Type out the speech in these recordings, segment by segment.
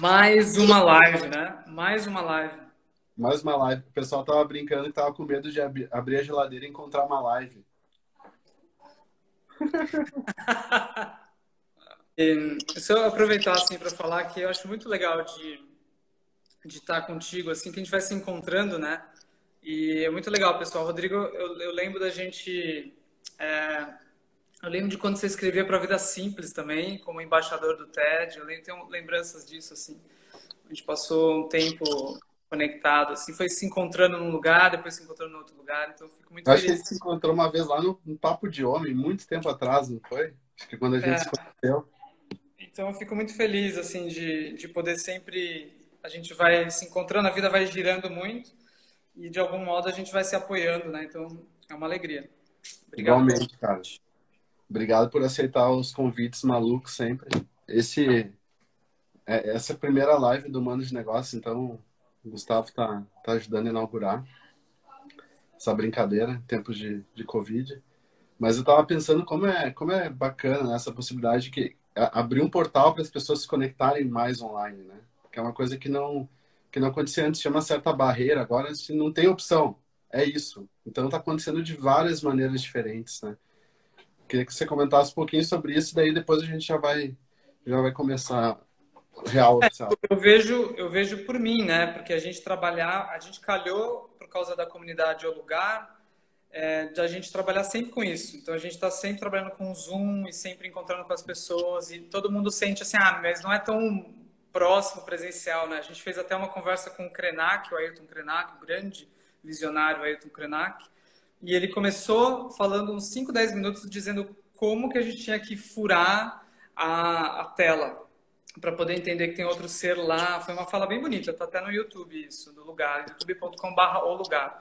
Mais uma live, né? Mais uma live. Mais uma live. O pessoal tava brincando e tava com medo de ab abrir a geladeira e encontrar uma live. se eu aproveitar assim para falar que eu acho muito legal de de estar contigo assim que a gente vai se encontrando, né? E é muito legal, pessoal. Rodrigo, eu, eu lembro da gente é, eu lembro de quando você escrevia para a Vida Simples também, como embaixador do TED. Eu lembro, tenho lembranças disso, assim. A gente passou um tempo conectado, assim, foi se encontrando num lugar, depois se encontrando em outro lugar, então fico muito eu feliz. Acho que a gente se encontrou uma vez lá no, no, Papo de Homem, muito tempo atrás, não foi? Acho que quando a gente é. se conheceu. Então eu fico muito feliz, assim, de, de poder sempre... A gente vai se encontrando, a vida vai girando muito e de algum modo a gente vai se apoiando, né? Então é uma alegria. Obrigado. Igualmente, cara. Obrigado por aceitar os convites malucos sempre. Esse, é, essa é a primeira live do Mano de Negócio, então o Gustavo tá, tá ajudando a inaugurar essa brincadeira em tempos de, de Covid. Mas eu tava pensando como é, como é bacana né, essa possibilidade de que abrir um portal para as pessoas se conectarem mais online, né? Que é uma coisa que não que não acontecia antes, tinha uma certa barreira, agora se não tem opção, é isso. Então está acontecendo de várias maneiras diferentes, né? Queria que você comentasse um pouquinho sobre isso, daí depois a gente já vai, já vai começar real é, eu vejo, eu vejo por mim, né? Porque a gente trabalhar, a gente calhou por causa da comunidade ao lugar, é, de a gente trabalhar sempre com isso. Então a gente está sempre trabalhando com o Zoom e sempre encontrando com as pessoas e todo mundo sente assim, ah, mas não é tão próximo presencial, né? A gente fez até uma conversa com o Krenak, o Ayrton Krenak, o grande visionário Ayrton Krenak, e ele começou falando uns 5, 10 minutos dizendo como que a gente tinha que furar a, a tela para poder entender que tem outro ser lá. Foi uma fala bem bonita, tá até no YouTube isso, do lugar, youtube.com/barra o lugar.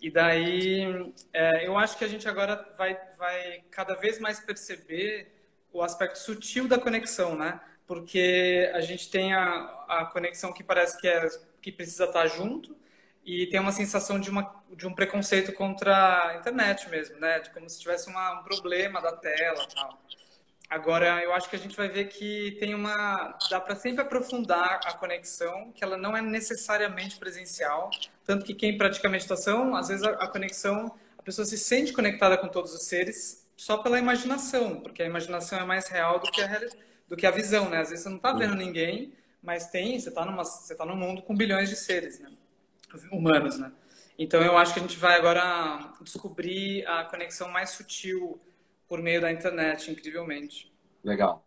E daí, é, eu acho que a gente agora vai, vai cada vez mais perceber o aspecto sutil da conexão, né? Porque a gente tem a, a conexão que parece que, é, que precisa estar junto, e tem uma sensação de, uma, de um preconceito contra a internet mesmo, né? De como se tivesse uma, um problema da tela tal. Agora, eu acho que a gente vai ver que tem uma... Dá para sempre aprofundar a conexão, que ela não é necessariamente presencial. Tanto que quem pratica meditação, às vezes a, a conexão, a pessoa se sente conectada com todos os seres só pela imaginação, porque a imaginação é mais real do que a, do que a visão, né? Às vezes você não está vendo ninguém, mas tem, você está tá num mundo com bilhões de seres, né? Humanos, né? Então eu acho que a gente vai agora descobrir a conexão mais sutil por meio da internet, incrivelmente. Legal.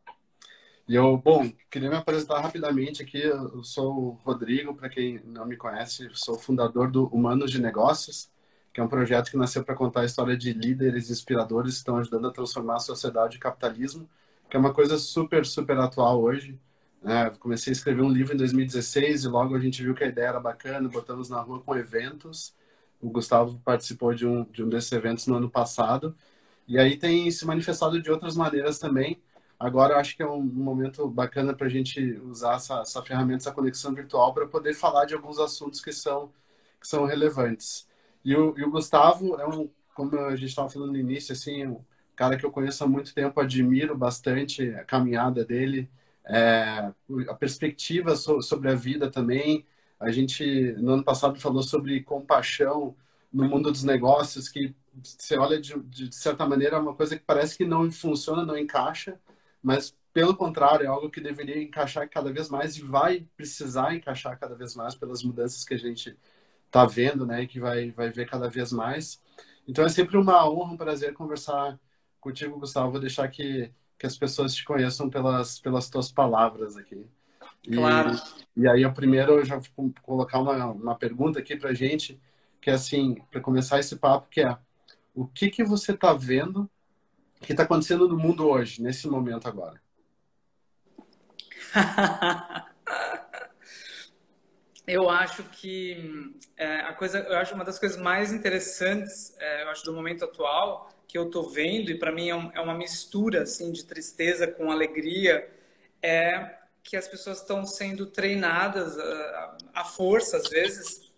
E eu, bom, queria me apresentar rapidamente aqui. Eu sou o Rodrigo, para quem não me conhece, sou fundador do Humanos de Negócios, que é um projeto que nasceu para contar a história de líderes inspiradores que estão ajudando a transformar a sociedade e capitalismo, que é uma coisa super, super atual hoje. É, comecei a escrever um livro em 2016 e logo a gente viu que a ideia era bacana, botamos na rua com eventos. O Gustavo participou de um, de um desses eventos no ano passado. E aí tem se manifestado de outras maneiras também. Agora eu acho que é um momento bacana para a gente usar essa, essa ferramenta, essa conexão virtual, para poder falar de alguns assuntos que são, que são relevantes. E o, e o Gustavo é um, como a gente estava falando no início, assim, um cara que eu conheço há muito tempo, admiro bastante a caminhada dele é, a perspectiva so, sobre a vida também. A gente, no ano passado, falou sobre compaixão no mundo dos negócios, que você olha de, de certa maneira é uma coisa que parece que não funciona, não encaixa, mas pelo contrário, é algo que deveria encaixar cada vez mais e vai precisar encaixar cada vez mais pelas mudanças que a gente está vendo, né, e que vai, vai ver cada vez mais. Então é sempre uma honra, um prazer conversar contigo, Gustavo. Vou deixar que que as pessoas te conheçam pelas, pelas tuas palavras aqui. E, claro. E aí, eu primeiro, eu já vou colocar uma, uma pergunta aqui pra gente, que é assim, para começar esse papo, que é o que que você está vendo que está acontecendo no mundo hoje, nesse momento agora? eu acho que é, a coisa, eu acho uma das coisas mais interessantes, é, eu acho do momento atual que eu tô vendo e para mim é, é, uma mistura assim de tristeza com alegria é que as pessoas estão sendo treinadas à força às vezes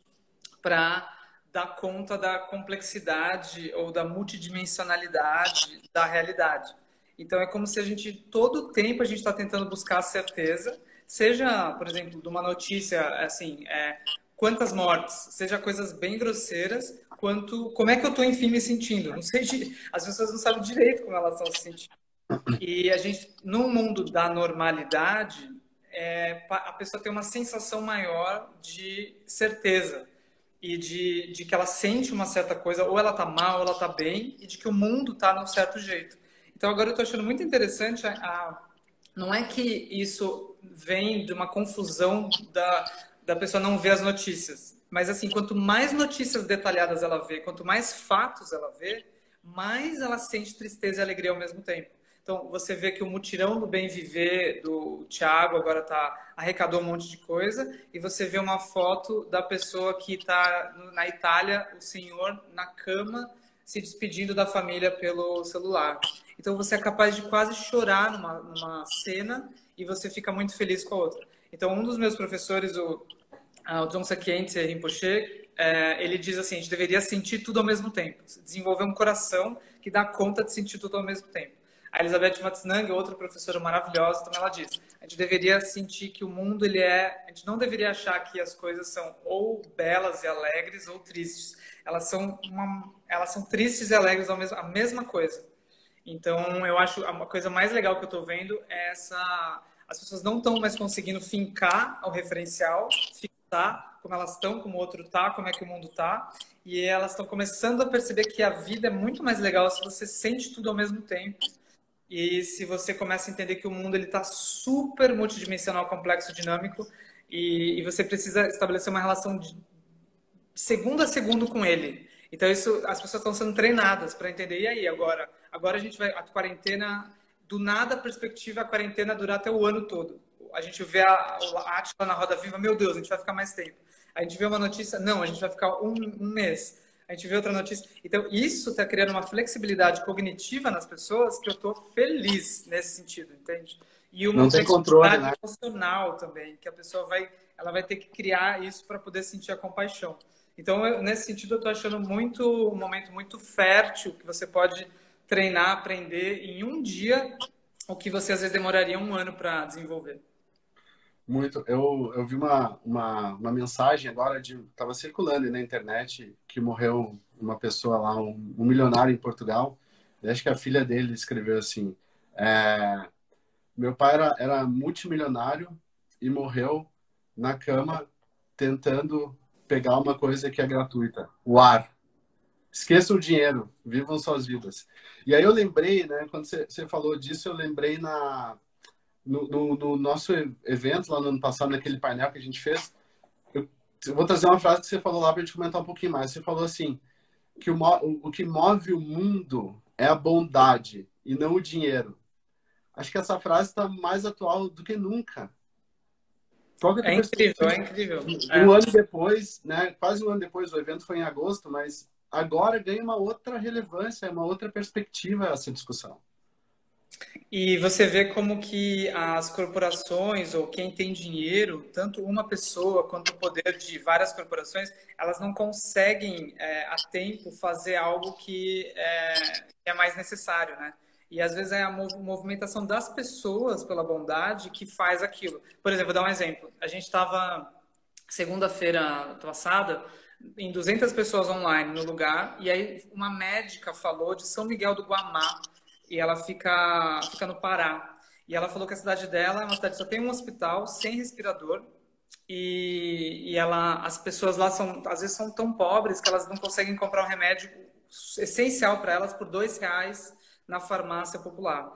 para dar conta da complexidade ou da multidimensionalidade da realidade. Então é como se a gente todo tempo a gente está tentando buscar a certeza, seja, por exemplo, de uma notícia assim, é, quantas mortes, seja coisas bem grosseiras, quanto como é que eu estou enfim me sentindo. Não sei, as pessoas não sabem direito como elas estão se sentindo. E a gente, no mundo da normalidade, é, a pessoa tem uma sensação maior de certeza e de, de que ela sente uma certa coisa, ou ela está mal, ou ela está bem, e de que o mundo está num certo jeito. Então agora eu estou achando muito interessante a, a, não é que isso vem de uma confusão da, da pessoa não ver as notícias, mas assim, quanto mais notícias detalhadas ela vê, quanto mais fatos ela vê, mais ela sente tristeza e alegria ao mesmo tempo. Então, você vê que o mutirão do bem viver do Tiago agora tá arrecadou um monte de coisa e você vê uma foto da pessoa que está na Itália, o senhor na cama se despedindo da família pelo celular. Então, você é capaz de quase chorar numa, numa cena e você fica muito feliz com a outra. Então, um dos meus professores, o, o John Sakiente Rinpoche, é, ele diz assim, a gente deveria sentir tudo ao mesmo tempo, desenvolver um coração que dá conta de sentir tudo ao mesmo tempo. A Elizabeth Matznang, outra professora maravilhosa, também ela diz: a gente deveria sentir que o mundo ele é, a gente não deveria achar que as coisas são ou belas e alegres ou tristes. Elas são uma, elas são tristes e alegres ao mesmo, a mesma coisa. Então, eu acho a coisa mais legal que eu estou vendo é essa as pessoas não estão mais conseguindo fincar ao referencial, fixar como elas estão, como o outro tá, como é que o mundo tá, e elas estão começando a perceber que a vida é muito mais legal se você sente tudo ao mesmo tempo e se você começa a entender que o mundo ele está super multidimensional, complexo, dinâmico, e, e, você precisa estabelecer uma relação de segundo a segundo com ele. Então isso, as pessoas estão sendo treinadas para entender. E aí agora, agora a gente vai a quarentena do nada a perspectiva a quarentena durar até o ano todo. A gente vê a, a Atila na roda viva, meu Deus, a gente vai ficar mais tempo. A gente vê uma notícia, não, a gente vai ficar um, um mês a gente vê outra notícia. Então, isso está criando uma flexibilidade cognitiva nas pessoas que eu estou feliz nesse sentido, entende? E uma Não flexibilidade controle, né? emocional também, que a pessoa vai, ela vai ter que criar isso para poder sentir a compaixão. Então, eu, nesse sentido, eu estou achando muito um momento muito fértil que você pode treinar, aprender em um dia o que você às vezes demoraria um ano para desenvolver. Muito. Eu, eu vi uma, uma, uma mensagem agora de. Estava circulando na internet que morreu uma pessoa lá, um, um milionário em Portugal. Acho que a filha dele escreveu assim: é, Meu pai era, era multimilionário e morreu na cama tentando pegar uma coisa que é gratuita: o ar. Esqueçam o dinheiro, vivam suas vidas. E aí eu lembrei, né, quando você falou disso, eu lembrei na no, no, no, nosso evento lá no ano passado, naquele painel que a gente fez, eu, eu vou trazer uma frase que você falou lá para a gente comentar um pouquinho mais. Você falou assim, que o, o que move o mundo é a bondade e não o dinheiro. Acho que essa frase está mais atual do que nunca. É, é incrível, é incrível. Um é. ano depois, né, quase um ano depois, o evento foi em agosto, mas agora ganha uma outra relevância, uma outra perspectiva essa discussão. E você vê como que as corporações ou quem tem dinheiro, tanto uma pessoa quanto o poder de várias corporações, elas não conseguem é, a tempo fazer algo que é, é, mais necessário, né? E às vezes é a movimentação das pessoas pela bondade que faz aquilo. Por exemplo, vou dar um exemplo. A gente estava segunda-feira passada em 200 pessoas online no lugar e aí uma médica falou de São Miguel do Guamá e ela fica, fica no Pará. E ela falou que a cidade dela é uma cidade que só tem um hospital sem respirador e, e ela, as pessoas lá são, às vezes são tão pobres que elas não conseguem comprar um remédio essencial para elas por dois reais na farmácia popular.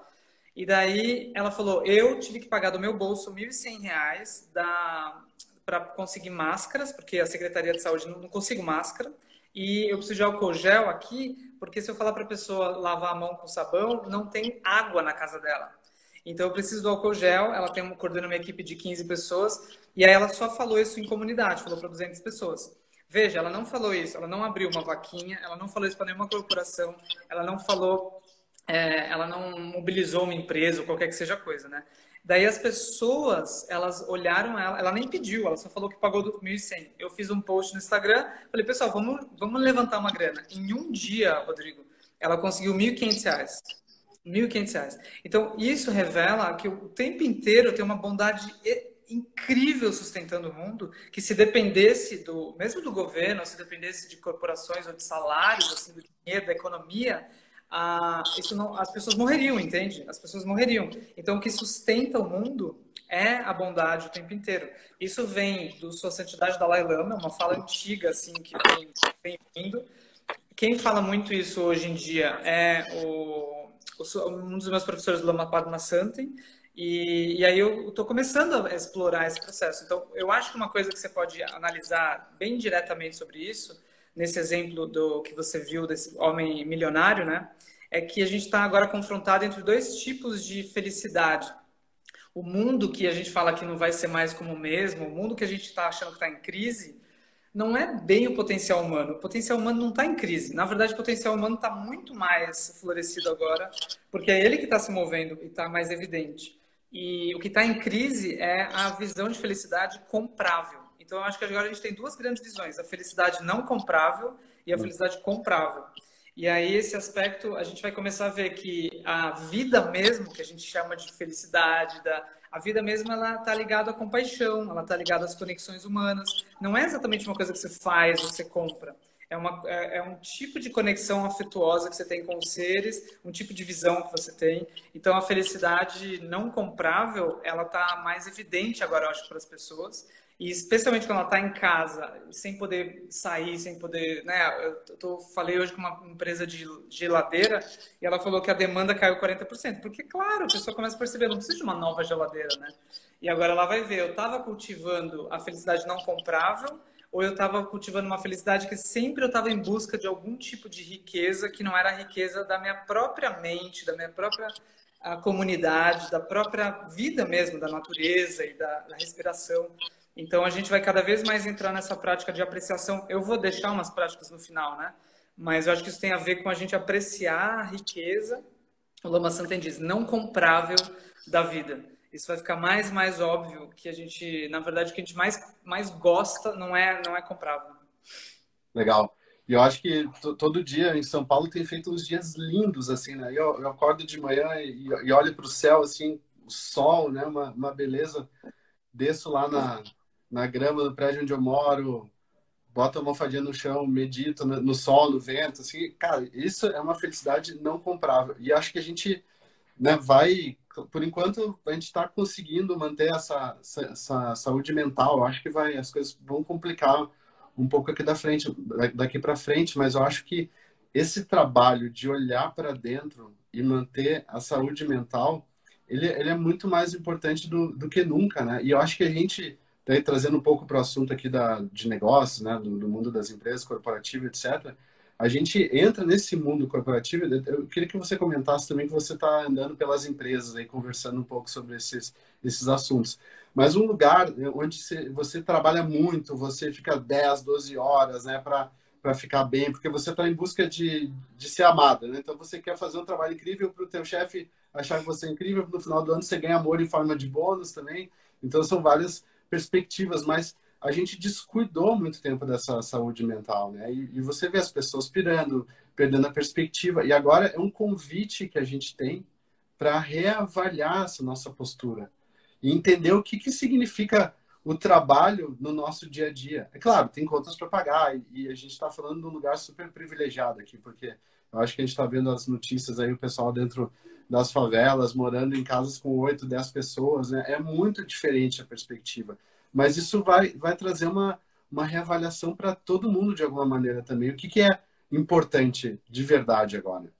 E daí ela falou, eu tive que pagar do meu bolso R$ 1.100 para conseguir máscaras, porque a Secretaria de Saúde não, não consigo máscara, e eu preciso de álcool gel aqui porque se eu falar para a pessoa lavar a mão com sabão, não tem água na casa dela. Então eu preciso do álcool gel, ela tem coordena uma equipe de 15 pessoas, e aí ela só falou isso em comunidade, falou para 200 pessoas. Veja, ela não falou isso, ela não abriu uma vaquinha, ela não falou isso para nenhuma corporação, ela não falou, é, ela não mobilizou uma empresa ou qualquer que seja coisa, né? Daí as pessoas, elas olharam ela, ela nem pediu, ela só falou que pagou 1.100. Eu fiz um post no Instagram, falei, pessoal, vamos, vamos levantar uma grana. Em um dia, Rodrigo, ela conseguiu 1.500 reais. 1.500 reais. Então, isso revela que o tempo inteiro tem uma bondade incrível sustentando o mundo, que se dependesse do, mesmo do governo, se dependesse de corporações ou de salários, assim, do dinheiro, da economia, ah, isso não, as pessoas morreriam, entende? As pessoas morreriam. Então, o que sustenta o mundo é a bondade o tempo inteiro. Isso vem do Sua Santidade Dalai Lama, uma fala antiga, assim, que vem, vem vindo. Quem fala muito isso hoje em dia é o, o um dos meus professores, Lama Padma Santin, e, e aí eu estou começando a explorar esse processo. Então, eu acho que uma coisa que você pode analisar bem diretamente sobre isso, nesse exemplo do que você viu desse homem milionário, né, é que a gente está agora confrontado entre dois tipos de felicidade. O mundo que a gente fala que não vai ser mais como o mesmo, o mundo que a gente está achando que está em crise, não é bem o potencial humano. O potencial humano não está em crise. Na verdade, o potencial humano está muito mais florescido agora, porque é ele que está se movendo e está mais evidente. E o que está em crise é a visão de felicidade comprável. Então, eu acho que agora a gente tem duas grandes visões: a felicidade não comprável e a felicidade comprável. E aí, esse aspecto, a gente vai começar a ver que a vida mesmo, que a gente chama de felicidade, da, a vida mesmo, ela está ligada à compaixão, ela está ligada às conexões humanas. Não é exatamente uma coisa que você faz, você compra é, uma, é, é, um tipo de conexão afetuosa que você tem com os seres, um tipo de visão que você tem. Então, a felicidade não comprável, ela está mais evidente agora, eu acho, para as pessoas. E especialmente quando ela está em casa, sem poder sair, sem poder. Né? Eu tô, falei hoje com uma empresa de geladeira e ela falou que a demanda caiu 40%. Porque, claro, a pessoa começa a perceber, não precisa de uma nova geladeira, né? E agora ela vai ver, eu estava cultivando a felicidade não comprável ou eu estava cultivando uma felicidade que sempre eu estava em busca de algum tipo de riqueza que não era a riqueza da minha própria mente, da minha própria a comunidade, da própria vida mesmo, da natureza e da, da, respiração. Então a gente vai cada vez mais entrar nessa prática de apreciação. Eu vou deixar umas práticas no final, né? Mas eu acho que isso tem a ver com a gente apreciar a riqueza, o Lama Santen diz, não comprável da vida isso vai ficar mais mais óbvio que a gente, na verdade, o que a gente mais, mais gosta não é, não é comprável. Legal. E eu acho que todo dia em São Paulo tem feito uns dias lindos, assim, né? Eu, eu acordo de manhã e, e olho para o céu, assim, o sol, né? Uma, uma beleza. Desço lá na, na grama do prédio onde eu moro, boto a almofadinha no chão, medito no, no sol, no vento, assim. Cara, isso é uma felicidade não comprável. E acho que a gente né, vai por enquanto a gente está conseguindo manter essa, essa, essa, saúde mental. Eu acho que vai, as coisas vão complicar um pouco aqui da frente, daqui para frente, mas eu acho que esse trabalho de olhar para dentro e manter a saúde mental, ele, ele é muito mais importante do, do que nunca, né? E eu acho que a gente, daí, trazendo um pouco para o assunto aqui da, de negócios, né, do, do mundo das empresas corporativas, etc., a gente entra nesse mundo corporativo. Eu queria que você comentasse também que você está andando pelas empresas aí, conversando um pouco sobre esses, esses assuntos. Mas um lugar onde você, trabalha muito, você fica 10, 12 horas, né, para ficar bem, porque você está em busca de, de ser amada, né? Então você quer fazer um trabalho incrível para o teu chefe achar que você é incrível, no final do ano você ganha amor em forma de bônus também. Então são várias perspectivas, mas a gente descuidou muito tempo dessa saúde mental, né? E, e, você vê as pessoas pirando, perdendo a perspectiva. E agora é um convite que a gente tem para reavaliar essa nossa postura e entender o que, que significa o trabalho no nosso dia a dia. É claro, tem contas para pagar e, a gente está falando de um lugar super privilegiado aqui, porque eu acho que a gente está vendo as notícias aí, o pessoal dentro das favelas, morando em casas com 8, 10 pessoas, né? É muito diferente a perspectiva. Mas isso vai, vai trazer uma, uma reavaliação para todo mundo de alguma maneira também. O que, que é importante de verdade agora?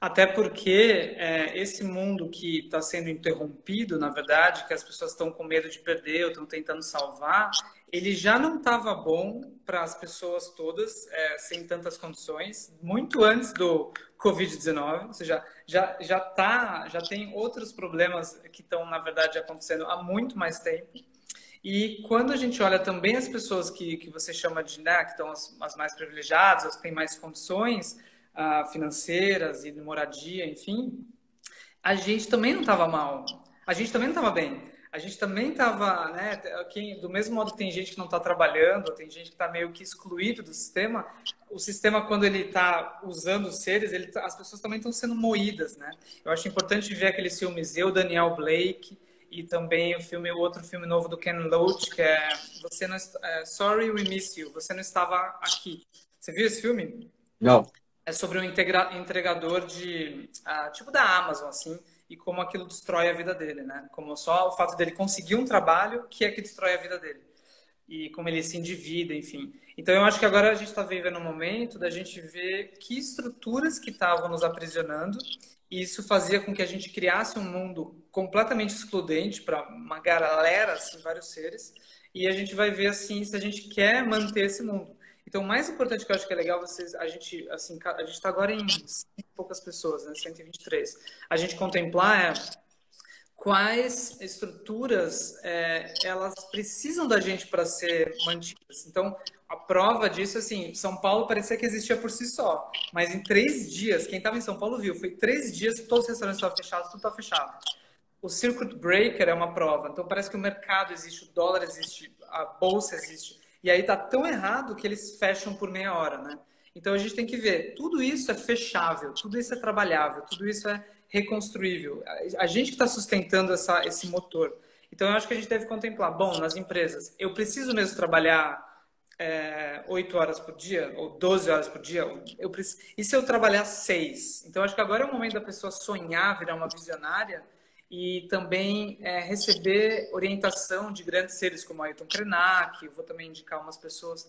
Até porque é, esse mundo que está sendo interrompido, na verdade, que as pessoas estão com medo de perder ou estão tentando salvar, ele já não estava bom para as pessoas todas, é, sem tantas condições, muito antes do Covid-19, ou seja, já, já, tá, já tem outros problemas que estão, na verdade, acontecendo há muito mais tempo. E quando a gente olha também as pessoas que, que você chama de, né, que estão as, as mais privilegiadas, as que têm mais condições uh, financeiras e de moradia, enfim, a gente também não estava mal. A gente também não estava bem. A gente também estava, né, quem, do mesmo modo que tem gente que não está trabalhando, tem gente que está meio que excluído do sistema, o sistema, quando ele está usando os seres, ele, tá, as pessoas também estão sendo moídas, né? Eu acho importante ver aqueles filmes Eu, Daniel Blake, e também o filme, o outro filme novo do Ken Loach, que é Você não é, Sorry We Miss You, Você não estava aqui. Você viu esse filme? Não. É sobre um integra, entregador de uh, tipo da Amazon assim, e como aquilo destrói a vida dele, né? Como só o fato dele conseguir um trabalho que é que destrói a vida dele. E como ele se endivida, enfim. Então eu acho que agora a gente está vivendo um momento da gente ver que estruturas que estavam nos aprisionando e isso fazia com que a gente criasse um mundo completamente excludente para uma galera, assim, vários seres. E a gente vai ver assim se a gente quer manter esse mundo. Então, o mais importante que eu acho que é legal vocês, a gente, assim, a gente está agora em poucas pessoas, né, 123. A gente contemplar é, quais estruturas é, elas precisam da gente para ser mantidas. Então, a prova disso, assim, São Paulo parecia que existia por si só, mas em três dias, quem estava em São Paulo viu, foi três dias que todos os restaurantes estavam fechados, tudo está fechado. O circuit breaker é uma prova, então parece que o mercado existe, o dólar existe, a bolsa existe, e aí tá tão errado que eles fecham por meia hora, né? Então a gente tem que ver, tudo isso é fechável, tudo isso é trabalhável, tudo isso é reconstruível. A gente que está sustentando essa, esse motor. Então eu acho que a gente deve contemplar, bom, nas empresas, eu preciso mesmo trabalhar é, 8 horas por dia, ou 12 horas por dia, eu preciso... e se eu trabalhar 6? Então, acho que agora é o momento da pessoa sonhar, virar uma visionária e também é, receber orientação de grandes seres como Ayrton Krenak, eu vou também indicar umas pessoas,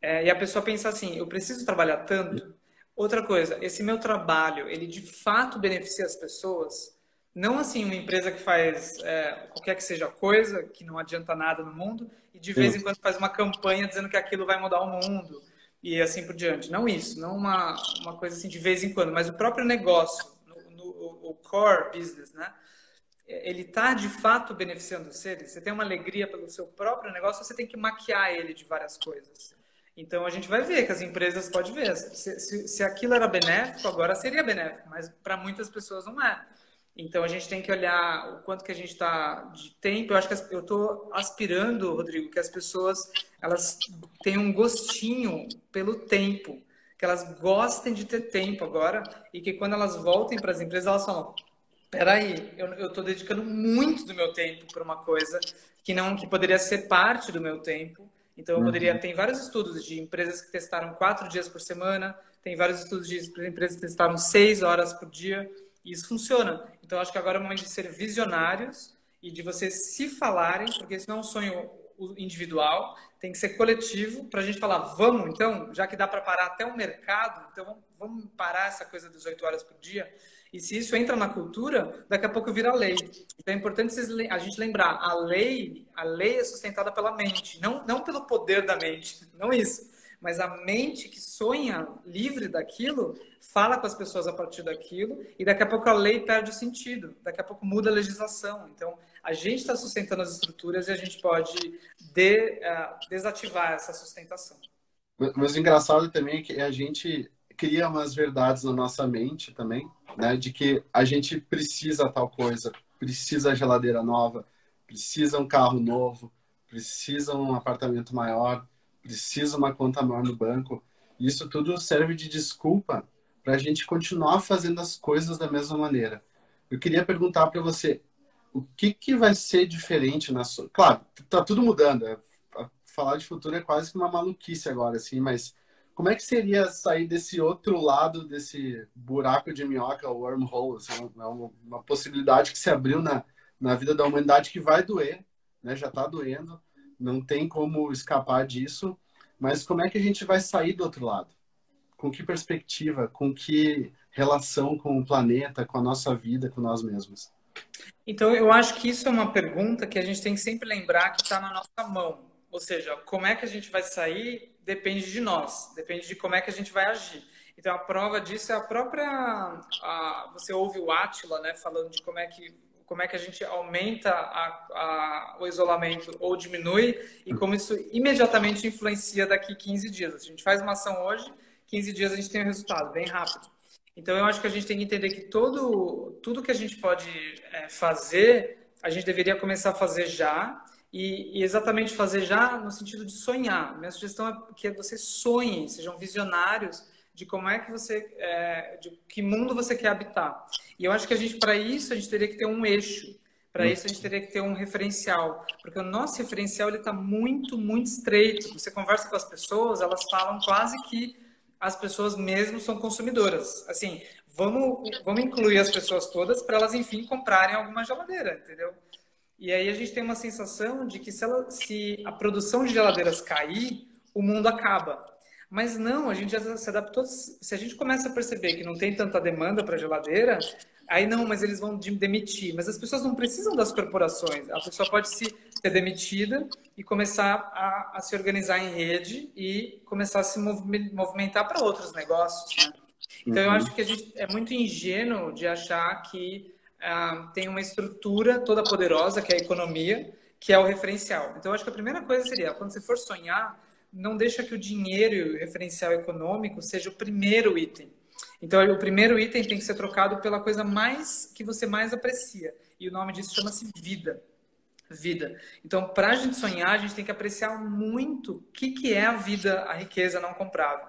é, e a pessoa pensa assim, eu preciso trabalhar tanto? Outra coisa, esse meu trabalho, ele de fato beneficia as pessoas? Não assim uma empresa que faz é, qualquer que seja coisa, que não adianta nada no mundo, e de vez em quando faz uma campanha dizendo que aquilo vai mudar o mundo e assim por diante. Não isso, não uma, uma coisa assim de vez em quando, mas o próprio negócio, no, no o core business, né? Ele está de fato beneficiando seres. Você tem uma alegria pelo seu próprio negócio, você tem que maquiar ele de várias coisas. Então a gente vai ver que as empresas podem ver. Se, se, se aquilo era benéfico, agora seria benéfico, mas para muitas pessoas não é. Então a gente tem que olhar o quanto que a gente está de tempo. Eu acho que eu estou aspirando, Rodrigo, que as pessoas elas tenham um gostinho pelo tempo, que elas gostem de ter tempo agora e que quando elas voltem para as empresas elas falam: peraí, eu estou dedicando muito do meu tempo para uma coisa que não que poderia ser parte do meu tempo. Então eu poderia uhum. tem vários estudos de empresas que testaram quatro dias por semana, tem vários estudos de empresas que testaram seis horas por dia. E isso funciona. Então, acho que agora é o momento de ser visionários e de vocês se falarem, porque isso não é um sonho individual, tem que ser coletivo para a gente falar, vamos então, já que dá para parar até o mercado, então vamos, parar essa coisa das oito horas por dia. E se isso entra na cultura, daqui a pouco vira lei. Então é importante a gente lembrar, a lei, a lei é sustentada pela mente, não, não pelo poder da mente, não isso. Mas a mente que sonha livre daquilo, fala com as pessoas a partir daquilo, e daqui a pouco a lei perde o sentido, daqui a pouco muda a legislação. Então, a gente está sustentando as estruturas e a gente pode de, uh, desativar essa sustentação. Mas o engraçado também é que a gente cria umas verdades na nossa mente também, né? De que a gente precisa tal coisa, precisa geladeira nova, precisa um carro novo, precisa um apartamento maior, precisa uma conta maior no banco. Isso tudo serve de desculpa para a gente continuar fazendo as coisas da mesma maneira. Eu queria perguntar para você, o que, que vai ser diferente na sua... Claro, tá tudo mudando. É, falar de futuro é quase que uma maluquice agora, assim, mas como é que seria sair desse outro lado, desse buraco de minhoca, o wormhole? Assim, é uma, uma possibilidade que se abriu na, na vida da humanidade que vai doer, né? já está doendo, não tem como escapar disso, mas como é que a gente vai sair do outro lado? Com que perspectiva, com que relação com o planeta, com a nossa vida, com nós mesmos? Então, eu acho que isso é uma pergunta que a gente tem que sempre lembrar que está na nossa mão. Ou seja, como é que a gente vai sair depende de nós, depende de como é que a gente vai agir. Então, a prova disso é a própria. A, você ouve o Átila né, falando de como é que como é que a gente aumenta a, a, o isolamento ou diminui e como isso imediatamente influencia daqui 15 dias. A gente faz uma ação hoje, 15 dias a gente tem o um resultado, bem rápido. Então eu acho que a gente tem que entender que todo, tudo que a gente pode é, fazer, a gente deveria começar a fazer já e, e, exatamente fazer já no sentido de sonhar. Minha sugestão é que vocês sonhem, sejam visionários de como é que você, é, de que mundo você quer habitar. E eu acho que a gente, para isso, a gente teria que ter um eixo. Para isso a gente teria que ter um referencial, porque o nosso referencial está muito, muito estreito. Você conversa com as pessoas, elas falam quase que as pessoas mesmo são consumidoras. Assim, vamos, vamos incluir as pessoas todas para elas enfim comprarem alguma geladeira, entendeu? E aí a gente tem uma sensação de que se, ela, se a produção de geladeiras cair, o mundo acaba. Mas não, a gente já se adaptou. Se a gente começa a perceber que não tem tanta demanda para geladeira, aí não, mas eles vão demitir. Mas as pessoas não precisam das corporações. A pessoa pode se ser demitida e começar a, a se organizar em rede e começar a se movimentar para outros negócios. Né? Então, uhum. eu acho que a gente é muito ingênuo de achar que ah, tem uma estrutura toda poderosa, que é a economia, que é o referencial. Então, acho que a primeira coisa seria, quando você for sonhar, não deixa que o dinheiro e o referencial econômico seja o primeiro item. Então, o primeiro item tem que ser trocado pela coisa mais que você mais aprecia. E o nome disso chama-se vida. Vida. Então, para a gente sonhar, a gente tem que apreciar muito o que, que é a vida, a riqueza não comprável.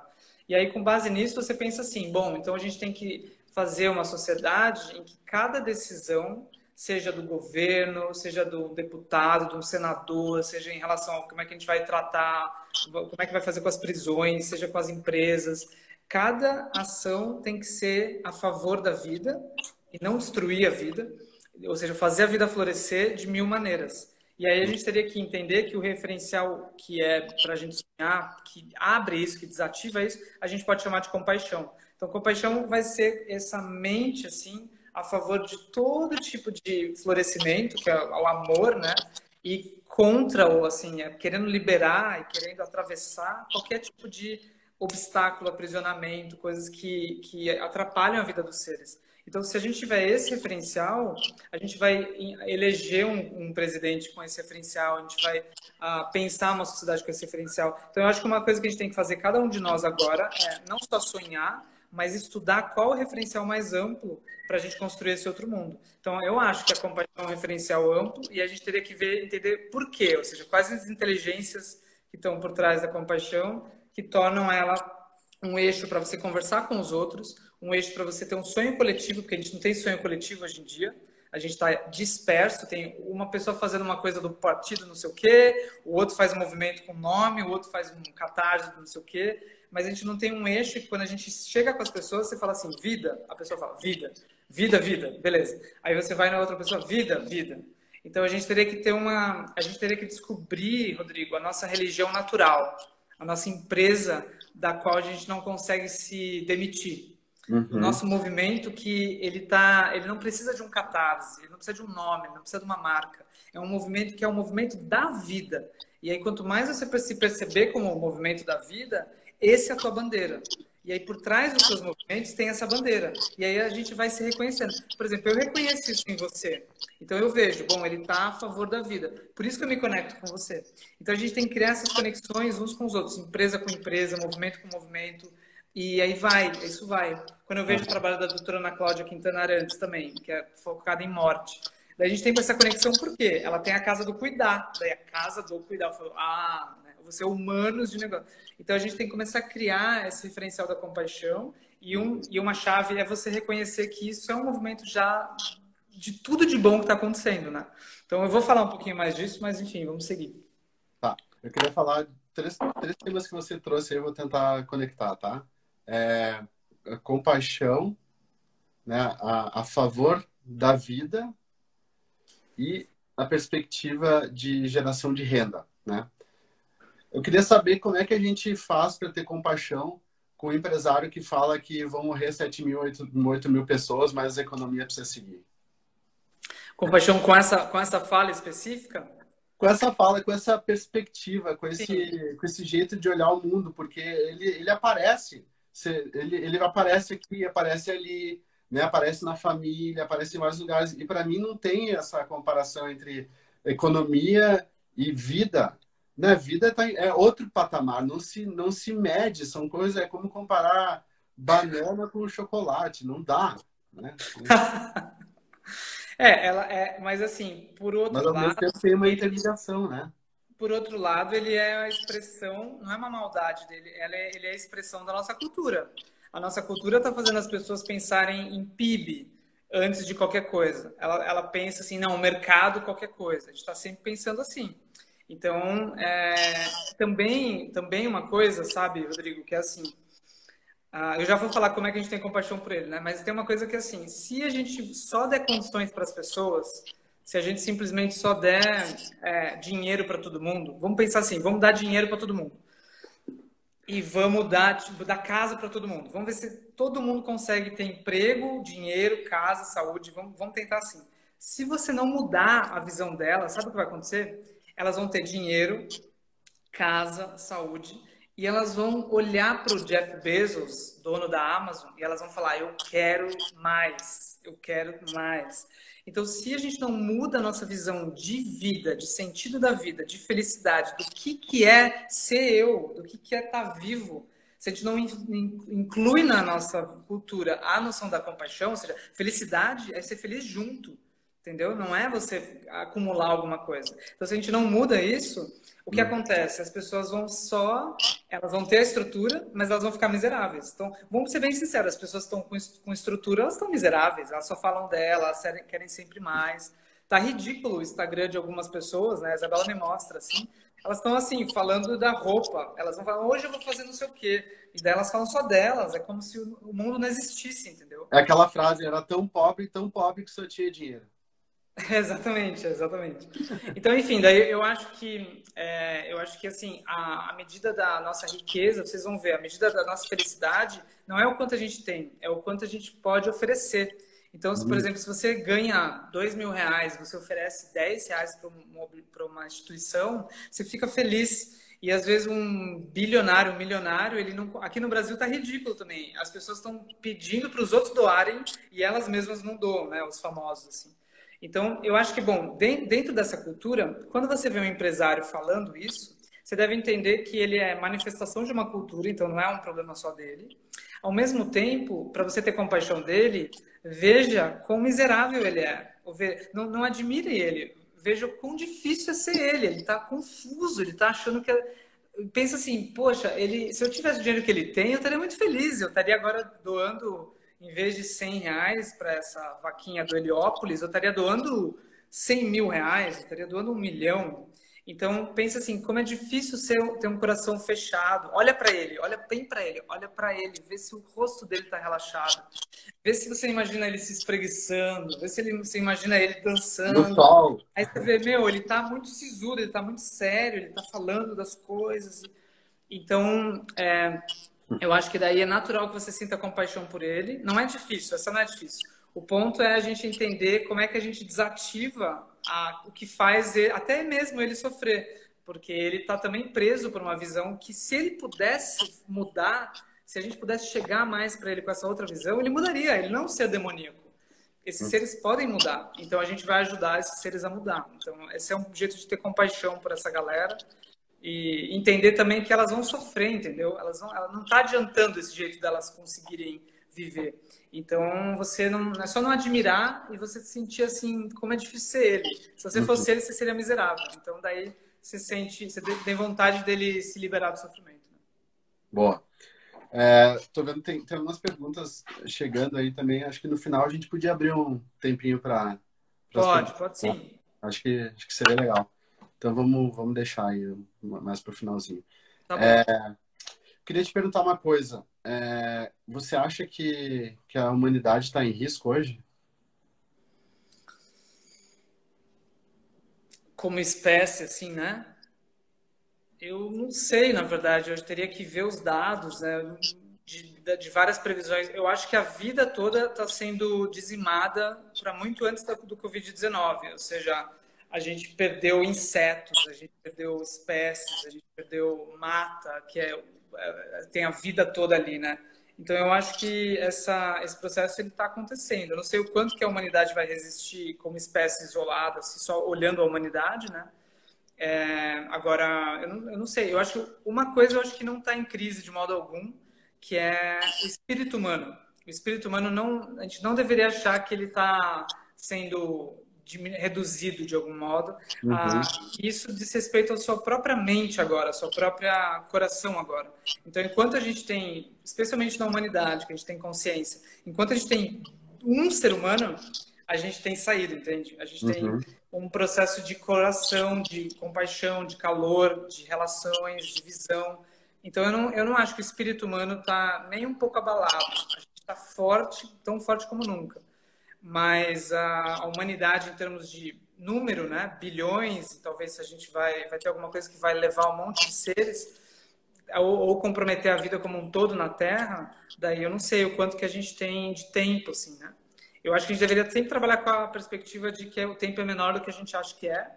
E aí, com base nisso, você pensa assim: bom, então a gente tem que fazer uma sociedade em que cada decisão seja do governo, seja do deputado, de um senador, seja em relação a como é que a gente vai tratar, como é que vai fazer com as prisões, seja com as empresas. Cada ação tem que ser a favor da vida e não destruir a vida, ou seja, fazer a vida florescer de mil maneiras. E aí a gente teria que entender que o referencial que é para a gente sonhar, que abre isso, que desativa isso, a gente pode chamar de compaixão. Então, compaixão vai ser essa mente assim a favor de todo tipo de florescimento, que é o amor, né? E contra ou assim, é, querendo liberar e querendo atravessar qualquer tipo de obstáculo, aprisionamento, coisas que, que atrapalham a vida dos seres. Então, se a gente tiver esse referencial, a gente vai eleger um, um presidente com esse referencial, a gente vai uh, pensar uma sociedade com esse referencial. Então, eu acho que uma coisa que a gente tem que fazer, cada um de nós agora, é não só sonhar, mas estudar qual o referencial mais amplo para a gente construir esse outro mundo. Então, eu acho que a compaixão é um referencial amplo e a gente teria que ver, entender por quê, ou seja, quais as inteligências que estão por trás da compaixão que tornam ela um eixo para você conversar com os outros, um eixo para você ter um sonho coletivo, porque a gente não tem sonho coletivo hoje em dia. A gente está disperso, tem uma pessoa fazendo uma coisa do partido não sei o quê, o outro faz um movimento com nome, o outro faz um catarse não sei o quê, mas a gente não tem um eixo que quando a gente chega com as pessoas, você fala assim, vida, a pessoa fala, vida. Vida, vida, beleza. Aí você vai na outra pessoa, vida, vida. Então a gente teria que ter uma. A gente teria que descobrir, Rodrigo, a nossa religião natural, a nossa empresa da qual a gente não consegue se demitir. Uhum. O nosso movimento que ele tá, ele não precisa de um catarse, ele não precisa de um nome, não precisa de uma marca. É um movimento que é o um movimento da vida. E aí quanto mais você se perceber como o movimento da vida, esse é a tua bandeira. E aí, por trás dos seus movimentos, tem essa bandeira. E aí a gente vai se reconhecendo. Por exemplo, eu reconheço isso em você. Então eu vejo, bom, ele está a favor da vida. Por isso que eu me conecto com você. Então a gente tem que criar essas conexões uns com os outros, empresa com empresa, movimento com movimento. E aí vai, isso vai. Quando eu vejo o trabalho da doutora Ana Cláudia Quintana Arantes também, que é focada em morte. Daí a gente tem essa conexão porque ela tem a casa do cuidar. Daí a casa do cuidar. Eu falo, ah, né? Você é humanos de negócio. Então a gente tem que começar a criar esse referencial da compaixão e, um, e uma chave é você reconhecer que isso é um movimento já de tudo de bom que está acontecendo, né? Então eu vou falar um pouquinho mais disso, mas enfim, vamos seguir. Tá. Eu queria falar três, três temas que você trouxe aí, eu vou tentar conectar, tá? É, compaixão, né, a, a favor da vida e a perspectiva de geração de renda, né? Eu queria saber como é que a gente faz para ter compaixão com o empresário que fala que vão morrer 7 mil, 8, 8 mil pessoas, mas a economia precisa seguir. Compaixão com essa, com essa fala específica? Com essa fala, com essa perspectiva, com esse, com esse jeito de olhar o mundo, porque ele, ele aparece, ele, ele aparece aqui, aparece ali, né? aparece na família, aparece em vários lugares. E para mim não tem essa comparação entre economia e vida na vida tá, é outro patamar, não se, não se mede, são coisas, é como comparar banana com chocolate, não dá. Né? é, ela é, mas assim, por outro mas, ao lado. Mesmo tempo tem uma interligação, né? Por outro lado, ele é a expressão, não é uma maldade dele, ela é, ele é a expressão da nossa cultura. A nossa cultura está fazendo as pessoas pensarem em PIB, antes de qualquer coisa. Ela, ela pensa assim, não, mercado, qualquer coisa. A gente está sempre pensando assim. Então, é, também, também uma coisa, sabe, Rodrigo, que é assim, ah, eu já vou falar como é que a gente tem compaixão por ele, né? Mas tem uma coisa que é assim, se a gente só der condições para as pessoas, se a gente simplesmente só der é, dinheiro para todo mundo, vamos pensar assim, vamos dar dinheiro para todo mundo e vamos dar, tipo, dar casa para todo mundo. Vamos ver se todo mundo consegue ter emprego, dinheiro, casa, saúde. Vamos, vamos tentar assim. Se você não mudar a visão dela, sabe o que vai acontecer? Elas vão ter dinheiro, casa, saúde, e elas vão olhar para o Jeff Bezos, dono da Amazon, e elas vão falar: Eu quero mais, eu quero mais. Então, se a gente não muda a nossa visão de vida, de sentido da vida, de felicidade, do que, que é ser eu, do que, que é estar tá vivo, se a gente não inclui na nossa cultura a noção da compaixão, ou seja, felicidade é ser feliz junto, entendeu? Não é você acumular alguma coisa. Então, se a gente não muda isso, o que hum. acontece? As pessoas vão só, elas vão ter a estrutura, mas elas vão ficar miseráveis. Então, vamos ser bem sinceros, as pessoas estão com estrutura, elas estão miseráveis, elas só falam dela, elas querem sempre mais. Tá ridículo o Instagram de algumas pessoas, né? A Isabela me mostra, assim, elas estão assim, falando da roupa. Elas vão falar, hoje eu vou fazer não sei o quê. E daí elas falam só delas. É como se o mundo não existisse, entendeu? É aquela frase, era tão pobre, tão pobre que só tinha dinheiro. exatamente, exatamente. Então, enfim, daí eu acho que é, eu acho que assim, a, a medida da nossa riqueza, vocês vão ver, a medida da nossa felicidade não é o quanto a gente tem, é o quanto a gente pode oferecer. Então, se, por uhum. exemplo, se você ganha dois mil reais, você oferece 10 reais para uma, uma instituição, você fica feliz. E às vezes um bilionário, um milionário, ele não. Aqui no Brasil tá ridículo também. As pessoas estão pedindo para os outros doarem e elas mesmas não doam, né? Os famosos assim. Então, eu acho que bom, dentro dessa cultura, quando você vê um empresário falando isso, você deve entender que ele é manifestação de uma cultura, então não é um problema só dele. Ao mesmo tempo, para você ter compaixão dele, veja quão miserável ele é. Não, não admire ele. Veja quão difícil é ser ele. Ele está confuso, ele está achando que. É... Pensa assim, poxa, ele, se eu tivesse o dinheiro que ele tem, eu estaria muito feliz. Eu estaria agora doando, em vez de 100 reais para essa vaquinha do Heliópolis, eu estaria doando 100 mil reais, eu estaria doando um milhão. Então, pensa assim, como é difícil ser, ter um coração fechado. Olha para ele, olha bem para ele, olha para ele, vê se o rosto dele está relaxado. Vê se você imagina ele se espreguiçando, vê se ele, você imagina ele dançando. No sol. Aí você vê, meu, ele está muito sisudo, ele está muito sério, ele está falando das coisas. Então, é, eu acho que daí é natural que você sinta compaixão por ele. Não é difícil, essa não é difícil. O ponto é a gente entender como é que a gente desativa a, o que faz ele, até mesmo ele sofrer, porque ele está também preso por uma visão que se ele pudesse mudar, se a gente pudesse chegar mais para ele com essa outra visão, ele mudaria, ele não ser demoníaco. Esses hum. seres podem mudar, então a gente vai ajudar esses seres a mudar. Então esse é um jeito de ter compaixão por essa galera e entender também que elas vão sofrer, entendeu? Elas vão, ela não está adiantando esse jeito delas conseguirem viver. Então, você não é só não admirar e você sentir assim como é difícil ser ele. Se você fosse ele, você seria miserável. Então, daí você sente, você tem vontade dele se liberar do sofrimento. Né? Boa. É, tô vendo tem tem algumas perguntas chegando aí também. Acho que no final a gente podia abrir um tempinho para pode, pode sim. Acho que acho que seria legal. Então vamos vamos deixar aí mais para o finalzinho. Tá bom. É, queria te perguntar uma coisa. É, você acha que, que a humanidade está em risco hoje? Como espécie, assim, né? Eu não sei, na verdade. Eu teria que ver os dados, né? De, de várias previsões. Eu acho que a vida toda está sendo dizimada para muito antes do Covid-19. Ou seja, a gente perdeu insetos, a gente perdeu espécies, a gente perdeu mata, que é é, tem a vida toda ali, né? Então eu acho que essa, esse processo ele está acontecendo. Eu não sei o quanto que a humanidade vai resistir como espécie isolada, assim, só olhando a humanidade, né? É, agora eu não, eu não, sei. Eu acho uma coisa eu acho que não está em crise de modo algum, que é o espírito humano. O espírito humano não, a gente não deveria achar que ele está sendo reduzido de algum modo. Uhum. Ah, isso diz respeito à sua própria mente agora, à sua própria coração agora. Então, enquanto a gente tem, especialmente na humanidade, que a gente tem consciência, enquanto a gente tem um ser humano, a gente tem saído, entende? A gente tem uhum. um processo de coração, de compaixão, de calor, de relações, de visão. Então, eu não, eu não acho que o espírito humano está nem um pouco abalado. A gente está forte, tão forte como nunca. Mas a, humanidade, em termos de número, né, bilhões, talvez a gente vai, vai ter alguma coisa que vai levar um monte de seres, ou, ou, comprometer a vida como um todo na Terra, daí eu não sei o quanto que a gente tem de tempo, assim, né? Eu acho que a gente deveria sempre trabalhar com a perspectiva de que o tempo é menor do que a gente acha que é,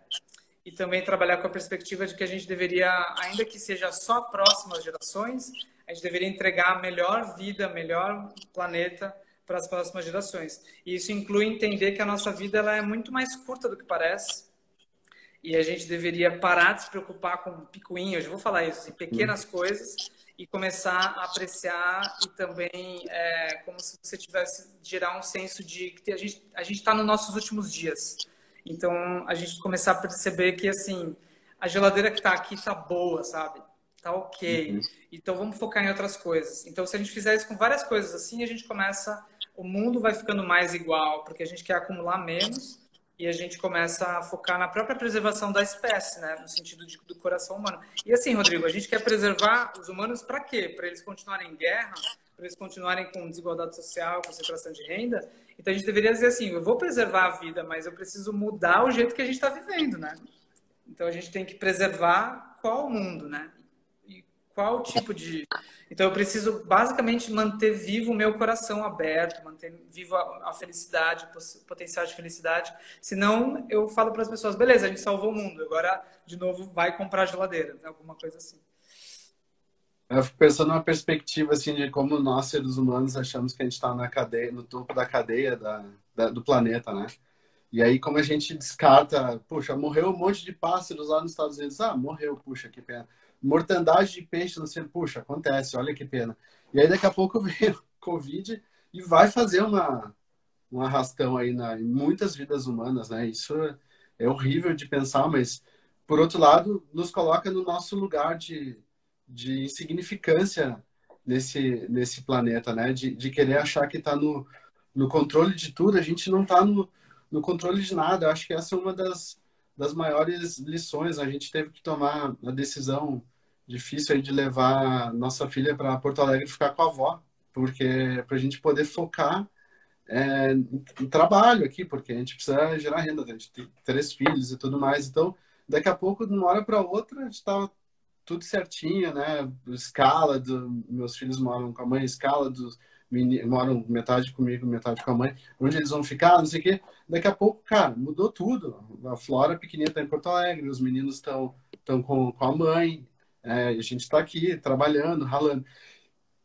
e também trabalhar com a perspectiva de que a gente deveria, ainda que seja só próximas gerações, a gente deveria entregar a melhor vida, melhor planeta para as próximas gerações. E isso inclui entender que a nossa vida ela é muito mais curta do que parece. E a gente deveria parar de se preocupar com picuinhas, vou falar isso, em pequenas coisas, e começar a apreciar e também é, como se você tivesse gerar um senso de que a gente a gente está nos nossos últimos dias. Então a gente começar a perceber que assim a geladeira que está aqui está boa, sabe? Tá ok. Uhum. Então vamos focar em outras coisas. Então se a gente fizer isso com várias coisas assim, a gente começa o mundo vai ficando mais igual porque a gente quer acumular menos e a gente começa a focar na própria preservação da espécie, né, no sentido de, do coração humano. E assim, Rodrigo, a gente quer preservar os humanos para quê? Para eles continuarem em guerra, para eles continuarem com desigualdade social, concentração de renda. Então a gente deveria dizer assim, eu vou preservar a vida, mas eu preciso mudar o jeito que a gente está vivendo, né? Então a gente tem que preservar qual mundo, né? Qual tipo de. Então, eu preciso basicamente manter vivo o meu coração aberto, manter vivo a, a felicidade, o potencial de felicidade. Senão, eu falo para as pessoas: beleza, a gente salvou o mundo, agora, de novo, vai comprar geladeira, né? alguma coisa assim. Eu fico pensando numa perspectiva assim de como nós seres humanos achamos que a gente está na cadeia, no topo da cadeia da, da, do planeta, né? E aí como a gente descarta, puxa, morreu um monte de pássaros lá nos Estados Unidos, ah, morreu, puxa, que pena mortandade de peixe, não sei, puxa, acontece, olha que pena. E aí daqui a pouco veio Covid e vai fazer uma, um arrastão aí na, em muitas vidas humanas, né? Isso é horrível de pensar, mas por outro lado, nos coloca no nosso lugar de, de insignificância nesse, nesse planeta, né? De, de querer achar que está no, no controle de tudo, a gente não está no, no controle de nada. Eu acho que essa é uma das, das maiores lições. A gente teve que tomar a decisão difícil aí de levar nossa filha para Porto Alegre ficar com a avó, porque para a gente poder focar é, trabalho aqui, porque a gente precisa gerar renda, a gente tem três filhos e tudo mais. Então, daqui a pouco, de uma hora para outra, a gente estava tudo certinho, né? Escala, do, meus filhos moram com a mãe, escala dos moram metade comigo, metade com a mãe, onde eles vão ficar, não sei o quê. Daqui a pouco, cara, mudou tudo. A Flora pequenininha está em Porto Alegre, os meninos estão estão com, com a mãe, é, a gente está aqui trabalhando, ralando.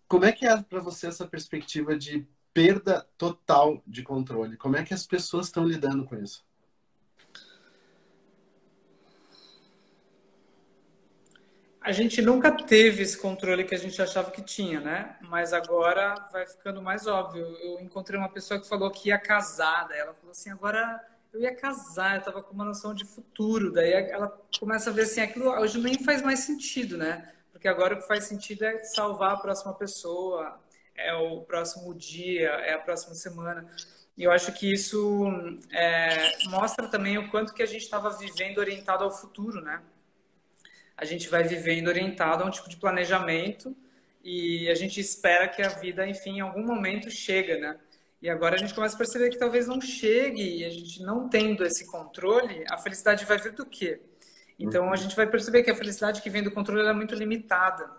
Como é que é para você essa perspectiva de perda total de controle? Como é que as pessoas estão lidando com isso? A gente nunca teve esse controle que a gente achava que tinha, né? Mas agora vai ficando mais óbvio. Eu encontrei uma pessoa que falou que ia casar, ela falou assim: agora eu ia casar, eu tava com uma noção de futuro. Daí ela começa a ver assim, aquilo hoje nem faz mais sentido, né? Porque agora o que faz sentido é salvar a próxima pessoa, é o próximo dia, é a próxima semana. E eu acho que isso é, mostra também o quanto que a gente estava vivendo orientado ao futuro, né? A gente vai vivendo orientado a um tipo de planejamento e a gente espera que a vida, enfim, em algum momento chega, né? E agora a gente começa a perceber que talvez não chegue e a gente não tendo esse controle, a felicidade vai vir do quê? Então uhum. a gente vai perceber que a felicidade que vem do controle é muito limitada.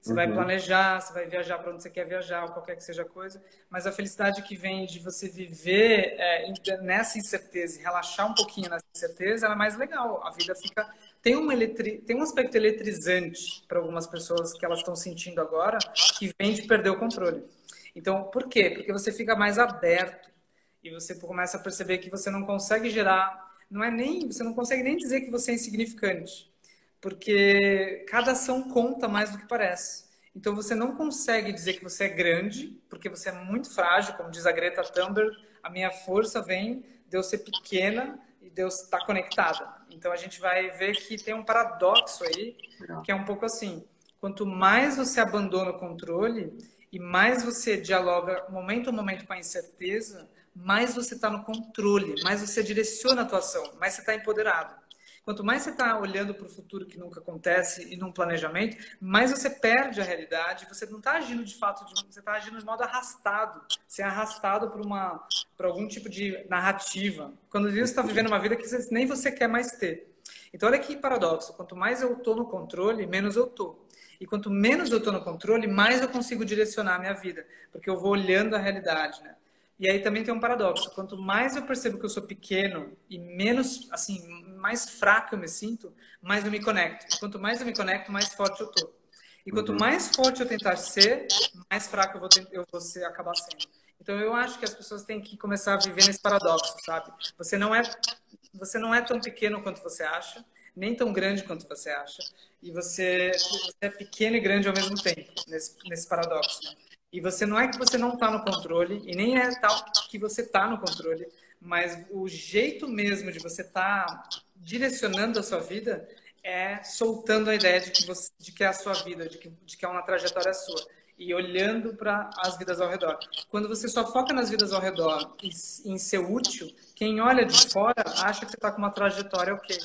Você uhum. vai planejar, você vai viajar para onde você quer viajar, ou qualquer que seja a coisa, mas a felicidade que vem de você viver é, nessa incerteza e relaxar um pouquinho nessa incerteza, ela é mais legal. A vida fica. Tem um, eletri... tem um aspecto eletrizante para algumas pessoas que elas estão sentindo agora, que vem de perder o controle. Então, por quê? Porque você fica mais aberto e você começa a perceber que você não consegue gerar, não é nem, você não consegue nem dizer que você é insignificante, porque cada ação conta mais do que parece. Então você não consegue dizer que você é grande, porque você é muito frágil, como diz a Greta Thunberg, a minha força vem de eu ser pequena e Deus está conectada. Então a gente vai ver que tem um paradoxo aí, que é um pouco assim, quanto mais você abandona o controle, e mais você dialoga momento a momento com a incerteza, mais você está no controle, mais você direciona a atuação, mais você está empoderado. Quanto mais você está olhando para o futuro que nunca acontece e num planejamento, mais você perde a realidade. Você não está agindo de fato, de, você está agindo de modo arrastado. Você é arrastado por uma, por algum tipo de narrativa. Quando você está vivendo uma vida que você, nem você quer mais ter. Então olha que paradoxo. Quanto mais eu estou no controle, menos eu estou. E quanto menos eu estou no controle, mais eu consigo direcionar a minha vida, porque eu vou olhando a realidade, né? E aí também tem um paradoxo. Quanto mais eu percebo que eu sou pequeno e menos, assim, mais fraco eu me sinto, mais eu me conecto. E quanto mais eu me conecto, mais forte eu tô. E quanto uhum. mais forte eu tentar ser, mais fraco eu vou, eu vou ser, acabar sendo. Então eu acho que as pessoas têm que começar a viver nesse paradoxo, sabe? Você não é, você não é tão pequeno quanto você acha, nem tão grande quanto você acha. E você, você é pequeno e grande ao mesmo tempo, nesse, nesse paradoxo. Né? E você não é que você não está no controle, e nem é tal que você está no controle, mas o jeito mesmo de você estar tá direcionando a sua vida é soltando a ideia de que, você, de que é a sua vida, de que, de que é uma trajetória sua. E olhando para as vidas ao redor. Quando você só foca nas vidas ao redor e em ser útil, quem olha de fora acha que você está com uma trajetória ok.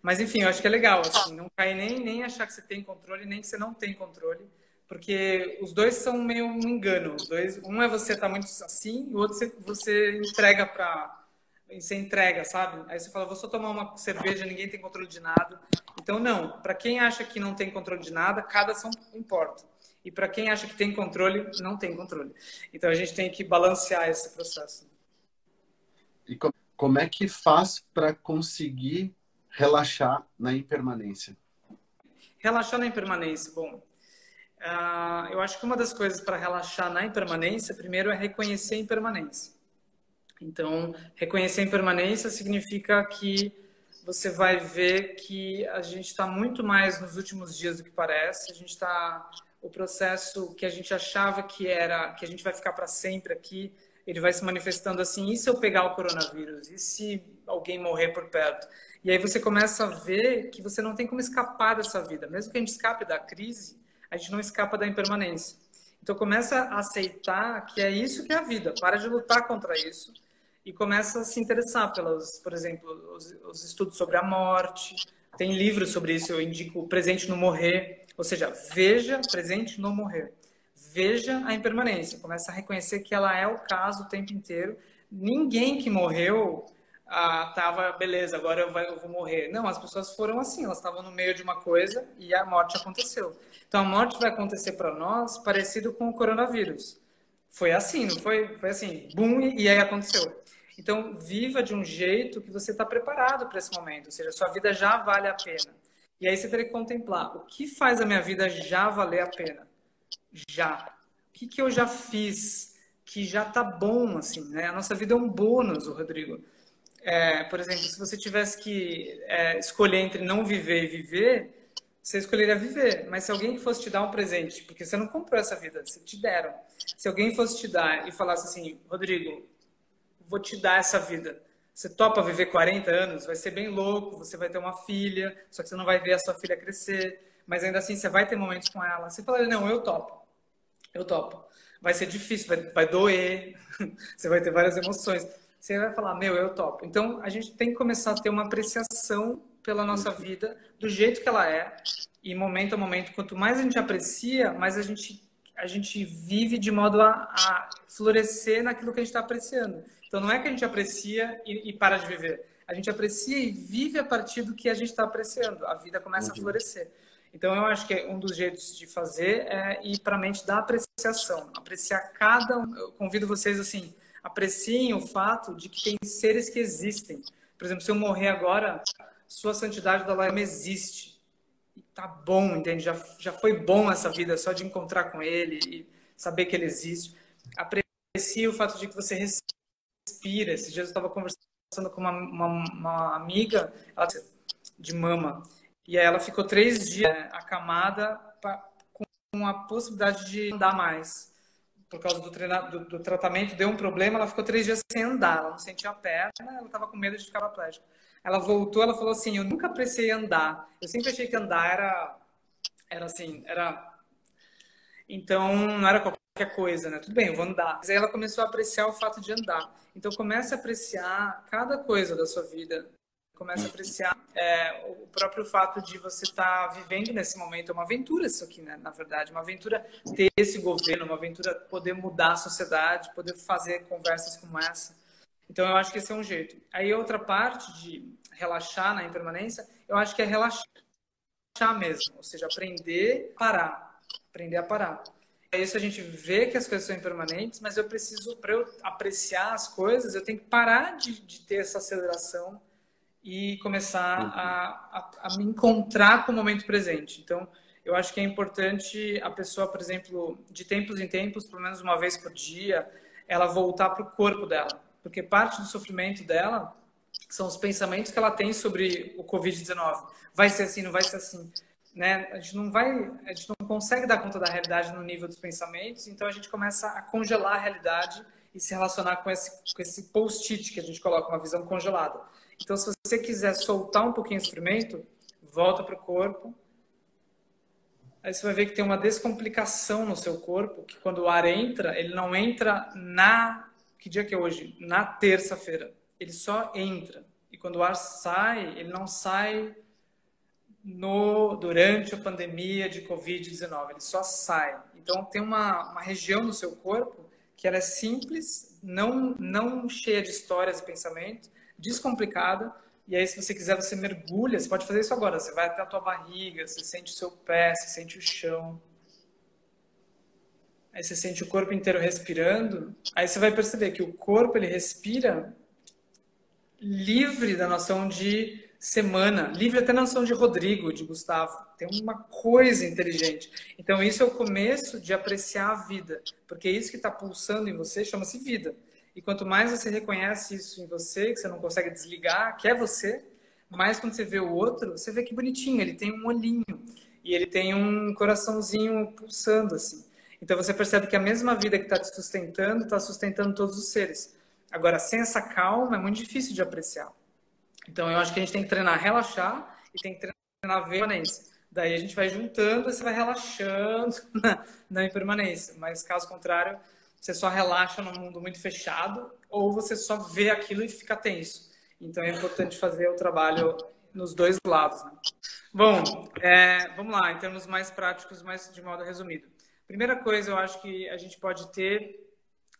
Mas enfim, eu acho que é legal, assim, não cair nem, nem achar que você tem controle, nem que você não tem controle porque os dois são meio um engano. Os dois, um é você tá muito assim, o outro você, você entrega para você entrega, sabe? Aí você fala, vou só tomar uma cerveja, ninguém tem controle de nada. Então não, para quem acha que não tem controle de nada, cada ação importa. E para quem acha que tem controle, não tem controle. Então a gente tem que balancear esse processo. E como é que faz para conseguir relaxar na impermanência? Relaxar na impermanência, bom, Uh, eu acho que uma das coisas para relaxar na impermanência, primeiro é reconhecer a impermanência. Então, reconhecer a impermanência significa que você vai ver que a gente está muito mais nos últimos dias do que parece. A gente está o processo que a gente achava que era que a gente vai ficar para sempre aqui, ele vai se manifestando assim. E se eu pegar o coronavírus? E se alguém morrer por perto? E aí você começa a ver que você não tem como escapar dessa vida, mesmo que a gente escape da crise a gente não escapa da impermanência. Então começa a aceitar que é isso que é a vida, para de lutar contra isso e começa a se interessar pelos, por exemplo, os, os estudos sobre a morte. Tem livros sobre isso, eu indico Presente no Morrer, ou seja, veja presente no morrer. Veja a impermanência, começa a reconhecer que ela é o caso o tempo inteiro. Ninguém que morreu ah, beleza, agora eu, vou morrer. Não, as pessoas foram assim, elas estavam no meio de uma coisa e a morte aconteceu. Então a morte vai acontecer para nós parecido com o coronavírus. Foi assim, não foi? Foi assim, bum, e aí aconteceu. Então viva de um jeito que você está preparado para esse momento, ou seja, sua vida já vale a pena. E aí você teria que contemplar o que faz a minha vida já valer a pena. Já. O que, que eu já fiz que já tá bom, assim, né? A nossa vida é um bônus, Rodrigo é, por exemplo, se você tivesse que é, escolher entre não viver e viver, você escolheria viver. Mas se alguém fosse te dar um presente, porque você não comprou essa vida, você te deram. Se alguém fosse te dar e falasse assim, Rodrigo, vou te dar essa vida. Você topa viver 40 anos? Vai ser bem louco, você vai ter uma filha, só que você não vai ver a sua filha crescer, mas ainda assim você vai ter momentos com ela. Você falaria, não, eu topo. Eu topo. Vai ser difícil, vai, vai doer, você vai ter várias emoções você vai falar, meu, eu topo. Então, a gente tem que começar a ter uma apreciação pela nossa vida, do jeito que ela é, e momento a momento, quanto mais a gente aprecia, mais a gente, a gente vive de modo a, a florescer naquilo que a gente está apreciando. Então, não é que a gente aprecia e, e, para de viver. A gente aprecia e vive a partir do que a gente está apreciando. A vida começa uhum. a florescer. Então, eu acho que um dos jeitos de fazer é ir para a mente da apreciação. Apreciar cada um. Eu convido vocês, assim, apreciem o fato de que tem seres que existem. Por exemplo, se eu morrer agora, sua santidade da Lama existe. E tá bom, entende? Já, já foi bom essa vida só de encontrar com ele e saber que ele existe. Aprecie o fato de que você respira. Esses dias eu estava conversando com uma, uma, uma amiga de mama. E aí ela ficou três dias acamada pra, com a possibilidade de andar mais por causa do, treina, do, do, tratamento, deu um problema, ela ficou três dias sem andar, ela não sentia a perna, ela estava com medo de ficar paraplégica. Ela voltou, ela falou assim, eu nunca apreciei andar, eu sempre achei que andar era, era assim, era... Então, não era qualquer qualquer coisa, né? Tudo bem, eu vou andar. Mas aí ela começou a apreciar o fato de andar. Então comece a apreciar cada coisa da sua vida. Comece a apreciar é, o próprio fato de você estar tá vivendo nesse momento. É uma aventura isso aqui, né? Na verdade, uma aventura ter esse governo, uma aventura poder mudar a sociedade, poder fazer conversas como essa. Então eu acho que esse é um jeito. Aí outra parte de relaxar na impermanência, eu acho que é relaxar mesmo, ou seja, aprender a parar, aprender a parar. É isso a gente vê que as coisas são impermanentes, mas eu preciso, para eu apreciar as coisas, eu tenho que parar de, de ter essa aceleração e começar uhum. a, a, a, me encontrar com o momento presente. Então, eu acho que é importante a pessoa, por exemplo, de tempos em tempos, pelo menos uma vez por dia, ela voltar para o corpo dela. Porque parte do sofrimento dela são os pensamentos que ela tem sobre o Covid-19. Vai ser assim, não vai ser assim né? A gente não vai, a gente não consegue dar conta da realidade no nível dos pensamentos, então a gente começa a congelar a realidade e se relacionar com esse, com esse post-it que a gente coloca, uma visão congelada. Então, se você quiser soltar um pouquinho o sofrimento, volta para o corpo. Aí você vai ver que tem uma descomplicação no seu corpo, que quando o ar entra, ele não entra na. Que dia que é hoje? Na terça-feira. Ele só entra. E quando o ar sai, ele não sai no, durante a pandemia de Covid-19, ele só sai. Então, tem uma, uma região no seu corpo que ela é simples, não, não cheia de histórias e pensamentos, descomplicada, e aí, se você quiser, você mergulha, você pode fazer isso agora, você vai até a tua barriga, você sente o seu pé, você sente o chão. Aí você sente o corpo inteiro respirando, aí você vai perceber que o corpo, ele respira livre da noção de semana, livre até na noção de Rodrigo, de Gustavo. Tem uma coisa inteligente. Então, isso é o começo de apreciar a vida, porque isso que está pulsando em você chama-se vida. E quanto mais você reconhece isso em você, que você não consegue desligar, que é você, mais quando você vê o outro, você vê que bonitinho, ele tem um olhinho e ele tem um coraçãozinho pulsando assim. Então você percebe que a mesma vida que está te sustentando está sustentando todos os seres. Agora, sem essa calma, é muito difícil de apreciar. Então, eu acho que a gente tem que treinar relaxar e tem que treinar a permanência. Daí a gente vai juntando e você vai relaxando na, na impermanência. Mas, caso contrário, você só relaxa num mundo muito fechado ou você só vê aquilo e fica tenso. Então, é importante fazer o trabalho nos dois lados. Né? Bom, é, vamos lá, em termos mais práticos, mas de modo resumido. Primeira coisa, eu acho que a gente pode ter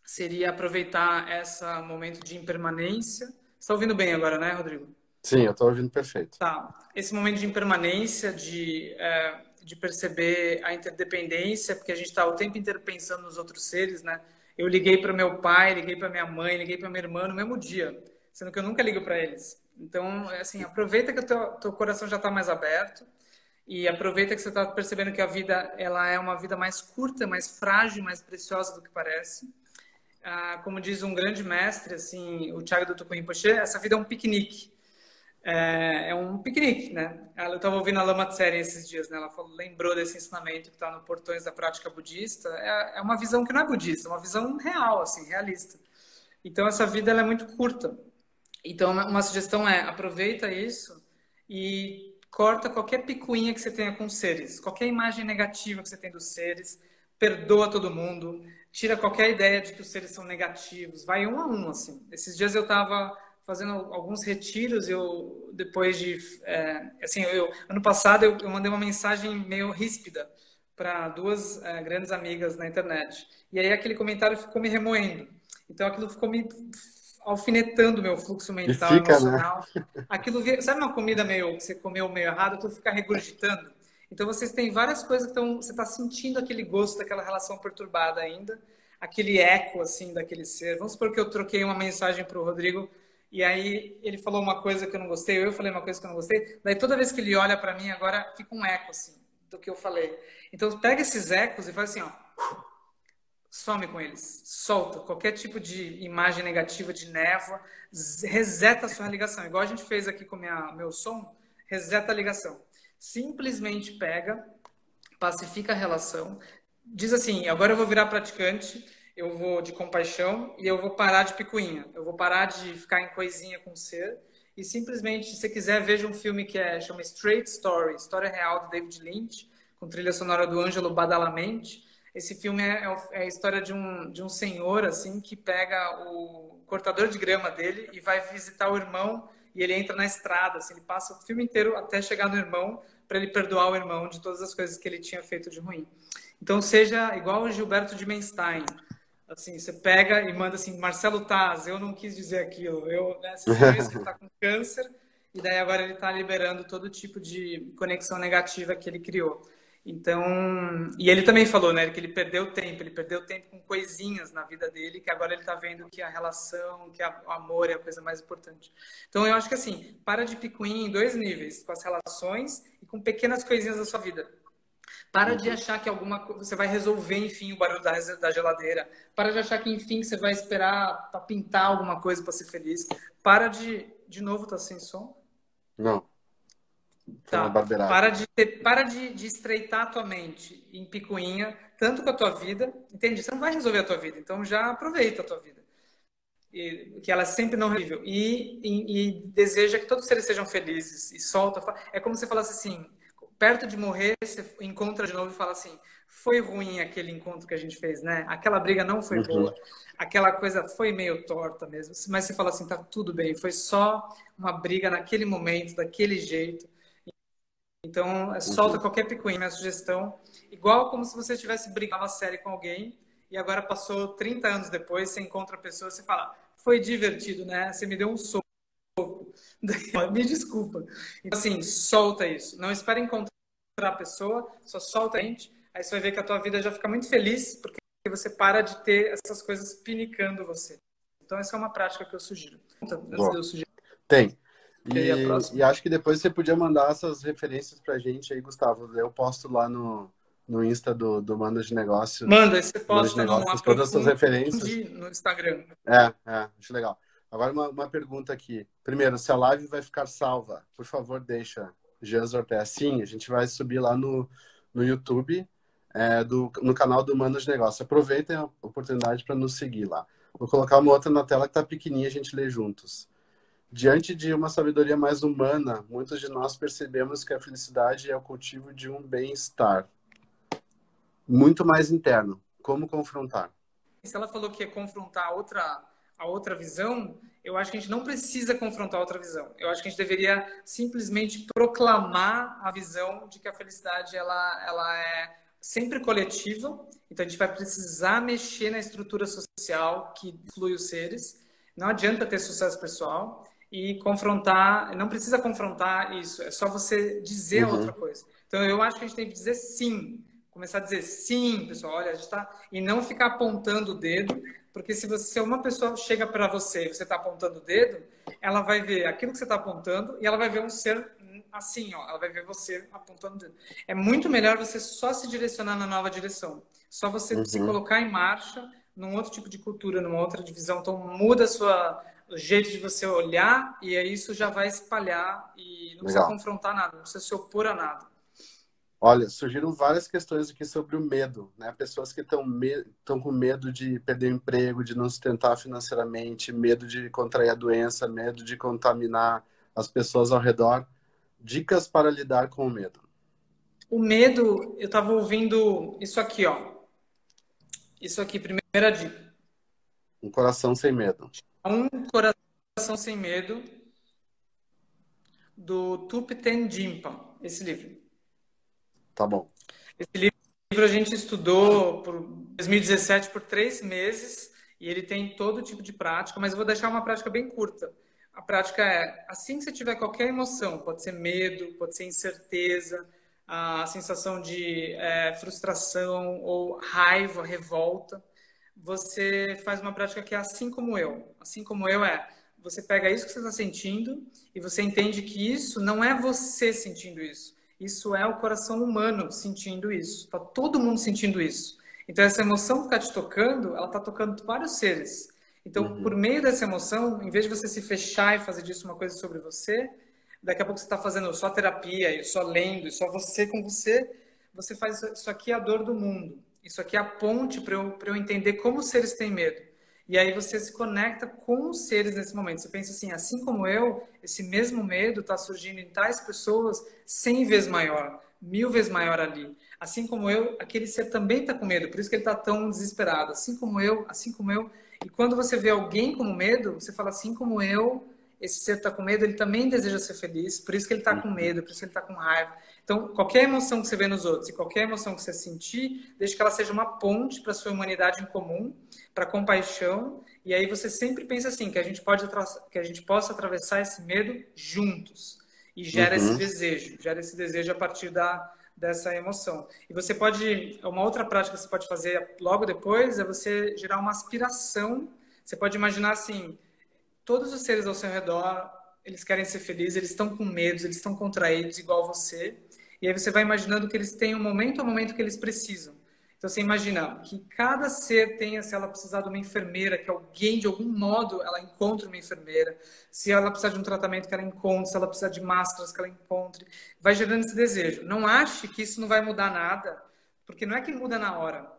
seria aproveitar esse momento de impermanência. Está ouvindo bem agora, né, Rodrigo? Sim, eu estou ouvindo perfeito. Tá. Esse momento de impermanência, de, é, de perceber a interdependência, porque a gente está o tempo inteiro pensando nos outros seres, né? Eu liguei para meu pai, liguei para minha mãe, liguei para minha irmã no mesmo dia, sendo que eu nunca ligo para eles. Então, é assim, aproveita que o teu, teu coração já está mais aberto e aproveita que você está percebendo que a vida ela é uma vida mais curta, mais frágil, mais preciosa do que parece. Ah, como diz um grande mestre, assim, o Thiago do Tucumim Poche, essa vida é um piquenique é, é um piquenique, né? Eu estava ouvindo a Lama Tseri esses dias, né? Ela falou, lembrou desse ensinamento que está no Portões da Prática Budista. É, é, uma visão que não é budista, é uma visão real, assim, realista. Então, essa vida é muito curta. Então, uma sugestão é, aproveita isso e corta qualquer picuinha que você tenha com seres, qualquer imagem negativa que você tem dos seres, perdoa todo mundo, tira qualquer ideia de que os seres são negativos, vai um a um, assim. Esses dias eu estava fazendo alguns retiros. Eu depois de, é, assim, eu ano passado eu, eu, mandei uma mensagem meio ríspida para duas é, grandes amigas na internet. E aí aquele comentário ficou me remoendo. Então aquilo ficou me alfinetando meu fluxo mental, fica, né? emocional. Né? Aquilo, sabe uma comida meio que você comeu meio errado, tu fica regurgitando. Então vocês têm várias coisas que estão, você está sentindo aquele gosto daquela relação perturbada ainda, aquele eco assim daquele ser. Vamos supor que eu troquei uma mensagem para o Rodrigo e aí ele falou uma coisa que eu não gostei, eu falei uma coisa que eu não gostei. Daí toda vez que ele olha para mim, agora fica um eco assim do que eu falei. Então pega esses ecos e faz assim, ó, some com eles, solta qualquer tipo de imagem negativa de névoa, reseta a sua ligação. Igual a gente fez aqui com minha, meu som, reseta a ligação. Simplesmente pega, pacifica a relação, diz assim, agora eu vou virar praticante eu vou de compaixão e eu vou parar de picuinha. Eu vou parar de ficar em coisinha com o ser e simplesmente, se você quiser, veja um filme que é chama Straight Story, história real do David Lynch, com trilha sonora do Ângelo Badalamente. Esse filme é, é, é a história de um, de um senhor, assim, que pega o cortador de grama dele e vai visitar o irmão e ele entra na estrada, assim, ele passa o filme inteiro até chegar no irmão para ele perdoar o irmão de todas as coisas que ele tinha feito de ruim. Então seja igual o Gilberto de Menstein, assim, você pega e manda assim, Marcelo Taz, eu não quis dizer aquilo, eu, né, você que está com câncer e daí agora ele está liberando todo tipo de conexão negativa que ele criou. Então, e ele também falou, né, que ele perdeu tempo, ele perdeu tempo com coisinhas na vida dele, que agora ele está vendo que a relação, que o amor é a coisa mais importante. Então, eu acho que assim, para de picuinha em dois níveis, com as relações e com pequenas coisinhas da sua vida. Para de achar que alguma você vai resolver, enfim, o barulho da, da geladeira. Para de achar que, enfim, você vai esperar para pintar alguma coisa para ser feliz. Para de, de novo, tá sem som? Não. Tá. Para, de, ter, para de, de estreitar a tua mente em picuinha, tanto com a tua vida, entende? Você não vai resolver a tua vida, então já aproveita a tua vida. E, que ela é sempre não resolvível. E, e, e, deseja que todos os seres sejam felizes. E solta. É como se você falasse assim: perto de morrer, você encontra de novo e fala assim: foi ruim aquele encontro que a gente fez, né? Aquela briga não foi uhum. boa, aquela coisa foi meio torta mesmo. Mas você fala assim: tá tudo bem, foi só uma briga naquele momento, daquele jeito. Então, é, solta uhum. qualquer picuinha, minha sugestão. Igual como se você tivesse brigado uma série com alguém e agora passou 30 anos depois, você encontra a pessoa e você fala: foi divertido, né? Você me deu um soco. Me desculpa. Então, assim, solta isso. Não espere encontrar a pessoa, só solta a gente. Aí você vai ver que a tua vida já fica muito feliz, porque você para de ter essas coisas pinicando você. Então, essa é uma prática que eu sugiro. Eu sugiro. Tem. E, e, acho que depois você podia mandar essas referências pra gente aí, Gustavo. Eu posto lá no, no Insta do, do Manda de Negócio. Manda, você posta no todas as suas referências. no Instagram. É, é, acho legal. Agora uma, uma pergunta aqui. Primeiro, se a live vai ficar salva, por favor, deixa. Jean Ortez. Sim, a gente vai subir lá no, no YouTube, é, do, no canal do de Negócio. Aproveitem a oportunidade para nos seguir lá. Vou colocar uma outra na tela que tá pequenininha, a gente lê juntos. Diante de uma sabedoria mais humana, muitos de nós percebemos que a felicidade é o cultivo de um bem-estar muito mais interno. Como confrontar? Se ela falou que é confrontar outra, a outra visão, eu acho que a gente não precisa confrontar outra visão. Eu acho que a gente deveria simplesmente proclamar a visão de que a felicidade ela, ela é sempre coletiva. Então a gente vai precisar mexer na estrutura social que flui os seres. Não adianta ter sucesso pessoal e confrontar, não precisa confrontar isso, é só você dizer uhum. outra coisa. Então eu acho que a gente tem que dizer sim, começar a dizer sim, pessoal, olha, a gente tá e não ficar apontando o dedo, porque se você se uma pessoa chega para você e você está apontando o dedo, ela vai ver aquilo que você está apontando e ela vai ver um ser assim, ó, ela vai ver você apontando o dedo. É muito melhor você só se direcionar na nova direção, só você uhum. se colocar em marcha num outro tipo de cultura, numa outra divisão. Então muda a sua o jeito de você olhar e aí isso já vai espalhar e não precisa confrontar nada, não precisa se opor a nada. Olha, surgiram várias questões aqui sobre o medo, né? Pessoas que estão me com medo de perder o emprego, de não sustentar financeiramente, medo de contrair a doença, medo de contaminar as pessoas ao redor. Dicas para lidar com o medo. O medo, eu estava ouvindo isso aqui, ó. Isso aqui, primeira dica. Um coração sem medo. Um Coração Sem Medo, do Thupten Jimpa, esse livro. Tá bom. Esse livro a gente estudou por 2017 por três meses e ele tem todo tipo de prática, mas eu vou deixar uma prática bem curta. A prática é, assim que você tiver qualquer emoção, pode ser medo, pode ser incerteza, a sensação de é, frustração ou raiva, revolta, você faz uma prática que é assim como eu. Assim como eu é, você pega isso que você está sentindo e você entende que isso não é você sentindo isso. Isso é o coração humano sentindo isso. Está todo mundo sentindo isso. Então, essa emoção que está te tocando, ela está tocando vários seres. Então, uhum. por meio dessa emoção, em vez de você se fechar e fazer disso uma coisa sobre você, daqui a pouco você está fazendo só terapia, e só lendo, e só você com você, você faz isso aqui é a dor do mundo. Isso aqui é a ponte para eu, eu entender como os seres têm medo. E aí você se conecta com os seres nesse momento. Você pensa assim, assim como eu, esse mesmo medo está surgindo em tais pessoas 100 vezes maior. mil vezes maior ali. Assim como eu, aquele ser também está com medo, por isso que ele está tão desesperado. Assim como eu, assim como eu. E quando você vê alguém com medo, você fala assim como eu, esse ser está com medo, ele também deseja ser feliz, por isso que ele está com uhum. medo, por isso que ele está com raiva. Então, qualquer emoção que você vê nos outros e qualquer emoção que você sentir, desde que ela seja uma ponte para a sua humanidade em comum, para compaixão, e aí você sempre pensa assim, que a gente pode que a gente possa atravessar esse medo juntos e gera uhum. esse desejo, gera esse desejo a partir da dessa emoção. E você pode, uma outra prática que você pode fazer logo depois é você gerar uma aspiração. Você pode imaginar assim, todos os seres ao seu redor, eles querem ser felizes, eles estão com medos, eles estão contraídos igual você. E aí você vai imaginando que eles têm um momento a momento que eles precisam. Então você imagina que cada ser tenha, se ela precisar de uma enfermeira, que alguém de algum modo ela encontre uma enfermeira, se ela precisar de um tratamento que ela encontre, se ela precisar de máscaras que ela encontre, vai gerando esse desejo. Não ache que isso não vai mudar nada, porque não é que muda na hora,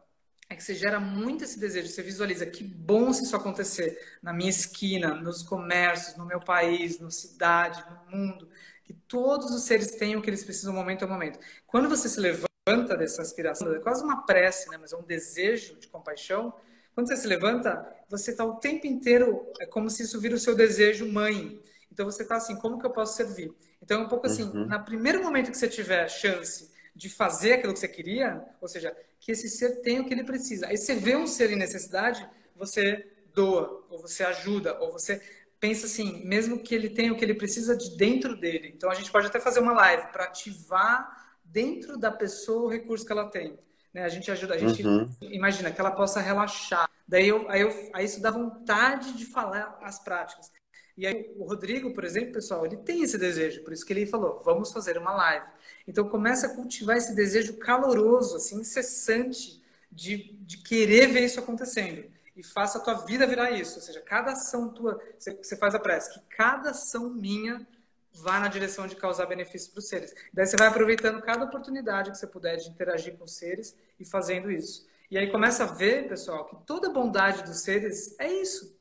é que você gera muito esse desejo, você visualiza que bom se isso acontecer na minha esquina, nos comércios, no meu país, na cidade, no mundo, que todos os seres tenham o que eles precisam momento a momento. Quando você se levanta dessa aspiração, é quase uma prece, né? mas é um desejo de compaixão. Quando você se levanta, você está o tempo inteiro, é como se isso vira o seu desejo mãe. Então você está assim, como que eu posso servir? Então é um pouco assim, uhum. no primeiro momento que você tiver chance de fazer aquilo que você queria, ou seja, que esse ser tenha o que ele precisa. Aí você vê um ser em necessidade, você doa, ou você ajuda, ou você pensa assim, mesmo que ele tenha o que ele precisa de dentro dele. Então a gente pode até fazer uma live para ativar dentro da pessoa o recurso que ela tem. Né? A gente ajuda, a gente uhum. imagina que ela possa relaxar. Daí, eu, aí, eu, aí isso dá vontade de falar as práticas. E aí o Rodrigo, por exemplo, pessoal, ele tem esse desejo, por isso que ele falou, vamos fazer uma live. Então começa a cultivar esse desejo caloroso, assim, incessante de, de querer ver isso acontecendo. E faça a tua vida virar isso. Ou seja, cada ação tua, você, faz a prece, que cada ação minha vá na direção de causar benefícios para os seres. Daí você vai aproveitando cada oportunidade que você puder de interagir com os seres e fazendo isso. E aí começa a ver, pessoal, que toda bondade dos seres é isso.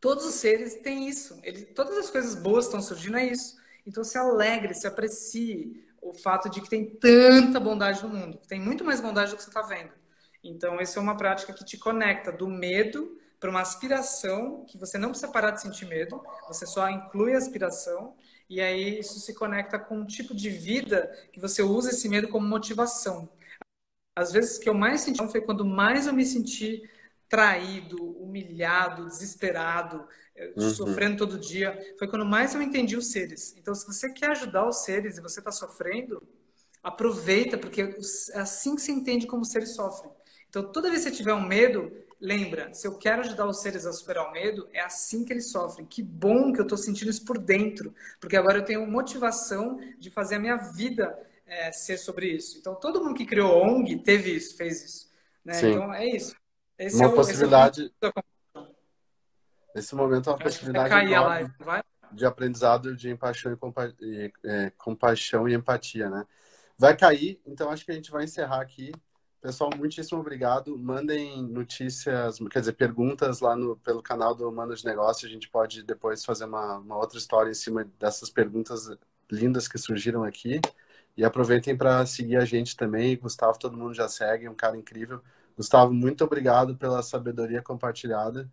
Todos os seres têm isso. Ele, todas as coisas boas estão surgindo é isso. Então se alegre, se aprecie o fato de que tem tanta bondade no mundo. Tem muito mais bondade do que você está vendo. Então, essa é uma prática que te conecta do medo para uma aspiração que você não precisa parar de sentir medo, você só inclui a aspiração e aí isso se conecta com um tipo de vida que você usa esse medo como motivação. Às vezes que eu mais senti foi quando mais eu me senti traído, humilhado, desesperado, uhum. sofrendo todo dia, foi quando mais eu entendi os seres. Então, se você quer ajudar os seres e você está sofrendo, aproveita, porque é assim que se entende como os seres sofrem. Então, toda vez que você tiver um medo, lembra, se eu quero ajudar os seres a superar o medo, é assim que eles sofrem. Que bom que eu estou sentindo isso por dentro, porque agora eu tenho motivação de fazer a minha vida é, ser sobre isso. Então, todo mundo que criou ONG teve isso, fez isso. Né? Então, é isso. Esse Uma é o, possibilidade. É esse momento é uma live, de aprendizado de empaixão e, compa e é, compaixão e empatia, né? Vai cair, então acho que a gente vai encerrar aqui. Pessoal, muitíssimo obrigado. Mandem notícias, quer dizer, perguntas lá no, pelo canal do Mano de Negócio. A gente pode depois fazer uma, uma outra história em cima dessas perguntas lindas que surgiram aqui. E aproveitem para seguir a gente também. Gustavo, todo mundo já segue, é um cara incrível. Gustavo, muito obrigado pela sabedoria compartilhada.